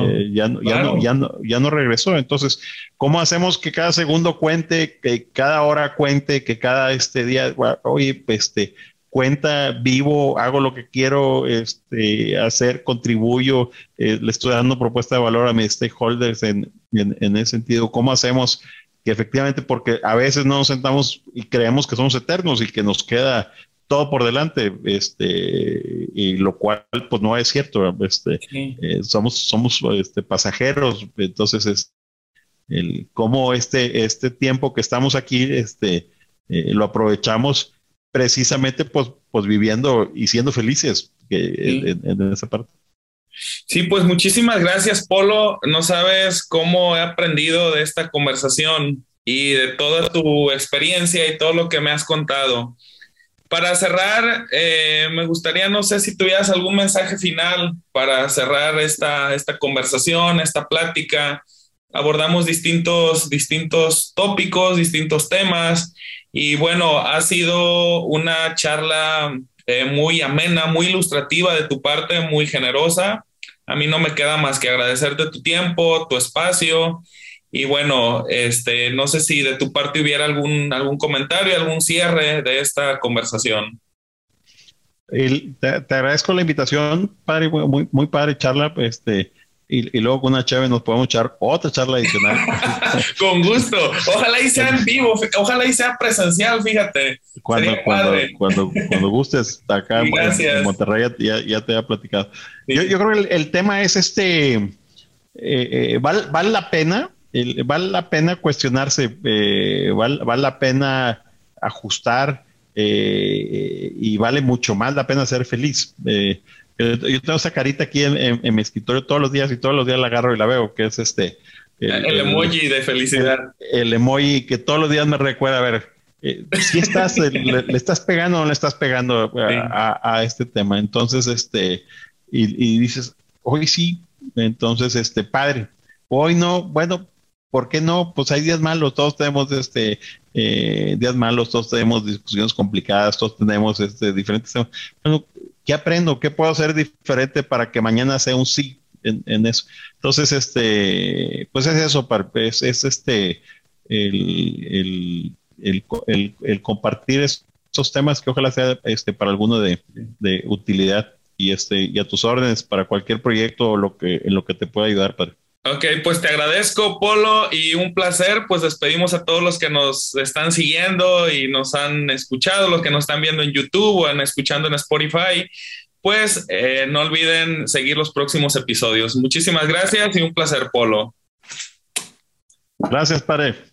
Este, ya, no, ya, no, ya, no, ya no regresó. Entonces, ¿cómo hacemos que cada segundo cuente, que cada hora cuente, que cada este día, oye, este, cuenta vivo, hago lo que quiero este, hacer, contribuyo, eh, le estoy dando propuesta de valor a mis stakeholders en, en, en ese sentido. ¿Cómo hacemos que efectivamente, porque a veces no nos sentamos y creemos que somos eternos y que nos queda todo por delante, este, y lo cual pues no es cierto, este, eh, somos, somos este, pasajeros, entonces es el cómo este, este tiempo que estamos aquí, este, eh, lo aprovechamos precisamente pues, pues viviendo y siendo felices en, esa parte. Sí, pues muchísimas gracias, Polo. No sabes cómo he aprendido de esta conversación y de toda tu experiencia y todo lo que me has contado. Para cerrar, eh, me gustaría, no sé si tuvieras algún mensaje final para cerrar esta, esta conversación, esta plática. Abordamos distintos, distintos tópicos, distintos temas y bueno, ha sido una charla eh, muy amena, muy ilustrativa de tu parte, muy generosa. A mí no me queda más que agradecerte tu tiempo, tu espacio y bueno, este, no sé si de tu parte hubiera algún, algún comentario, algún cierre de esta conversación. te, agradezco la invitación, padre, muy, muy padre charla, este, y, y, luego con una chévere nos podemos echar otra charla adicional. <laughs> con gusto. Ojalá y sea en vivo, ojalá y sea presencial, fíjate. Cuando, cuando, cuando, cuando, gustes, acá en, Monterrey ya, ya, te he platicado. Yo, yo, creo que el, tema es este, eh, eh, vale, vale la pena vale la pena cuestionarse, eh, vale, la pena ajustar eh, y vale mucho más la pena ser feliz. Eh, yo tengo esa carita aquí en, mi escritorio todos los días y todos los días la agarro y la veo, que es este... El, emoji de felicidad. El, emoji que todos los días me recuerda, a ver, si estás, le, estás pegando o no le estás pegando a, este tema. Entonces, este, y, y dices, hoy sí, entonces, este, padre, hoy no, bueno, ¿Por qué no? Pues hay días malos, todos tenemos este eh, días malos, todos tenemos discusiones complicadas, todos tenemos este diferentes temas. Bueno, ¿qué aprendo? ¿Qué puedo hacer diferente para que mañana sea un sí en, eso? Entonces, este, pues es eso, es, es este el, compartir esos temas que ojalá sea este para alguno de, de, utilidad y este y a tus órdenes para cualquier proyecto o lo que en lo que te pueda ayudar, padre. Ok, pues te agradezco, Polo, y un placer. Pues despedimos a todos los que nos están siguiendo y nos han escuchado, los que nos están viendo en YouTube o en, escuchando en Spotify. Pues eh, no olviden seguir los próximos episodios. Muchísimas gracias y un placer, Polo. Gracias, padre.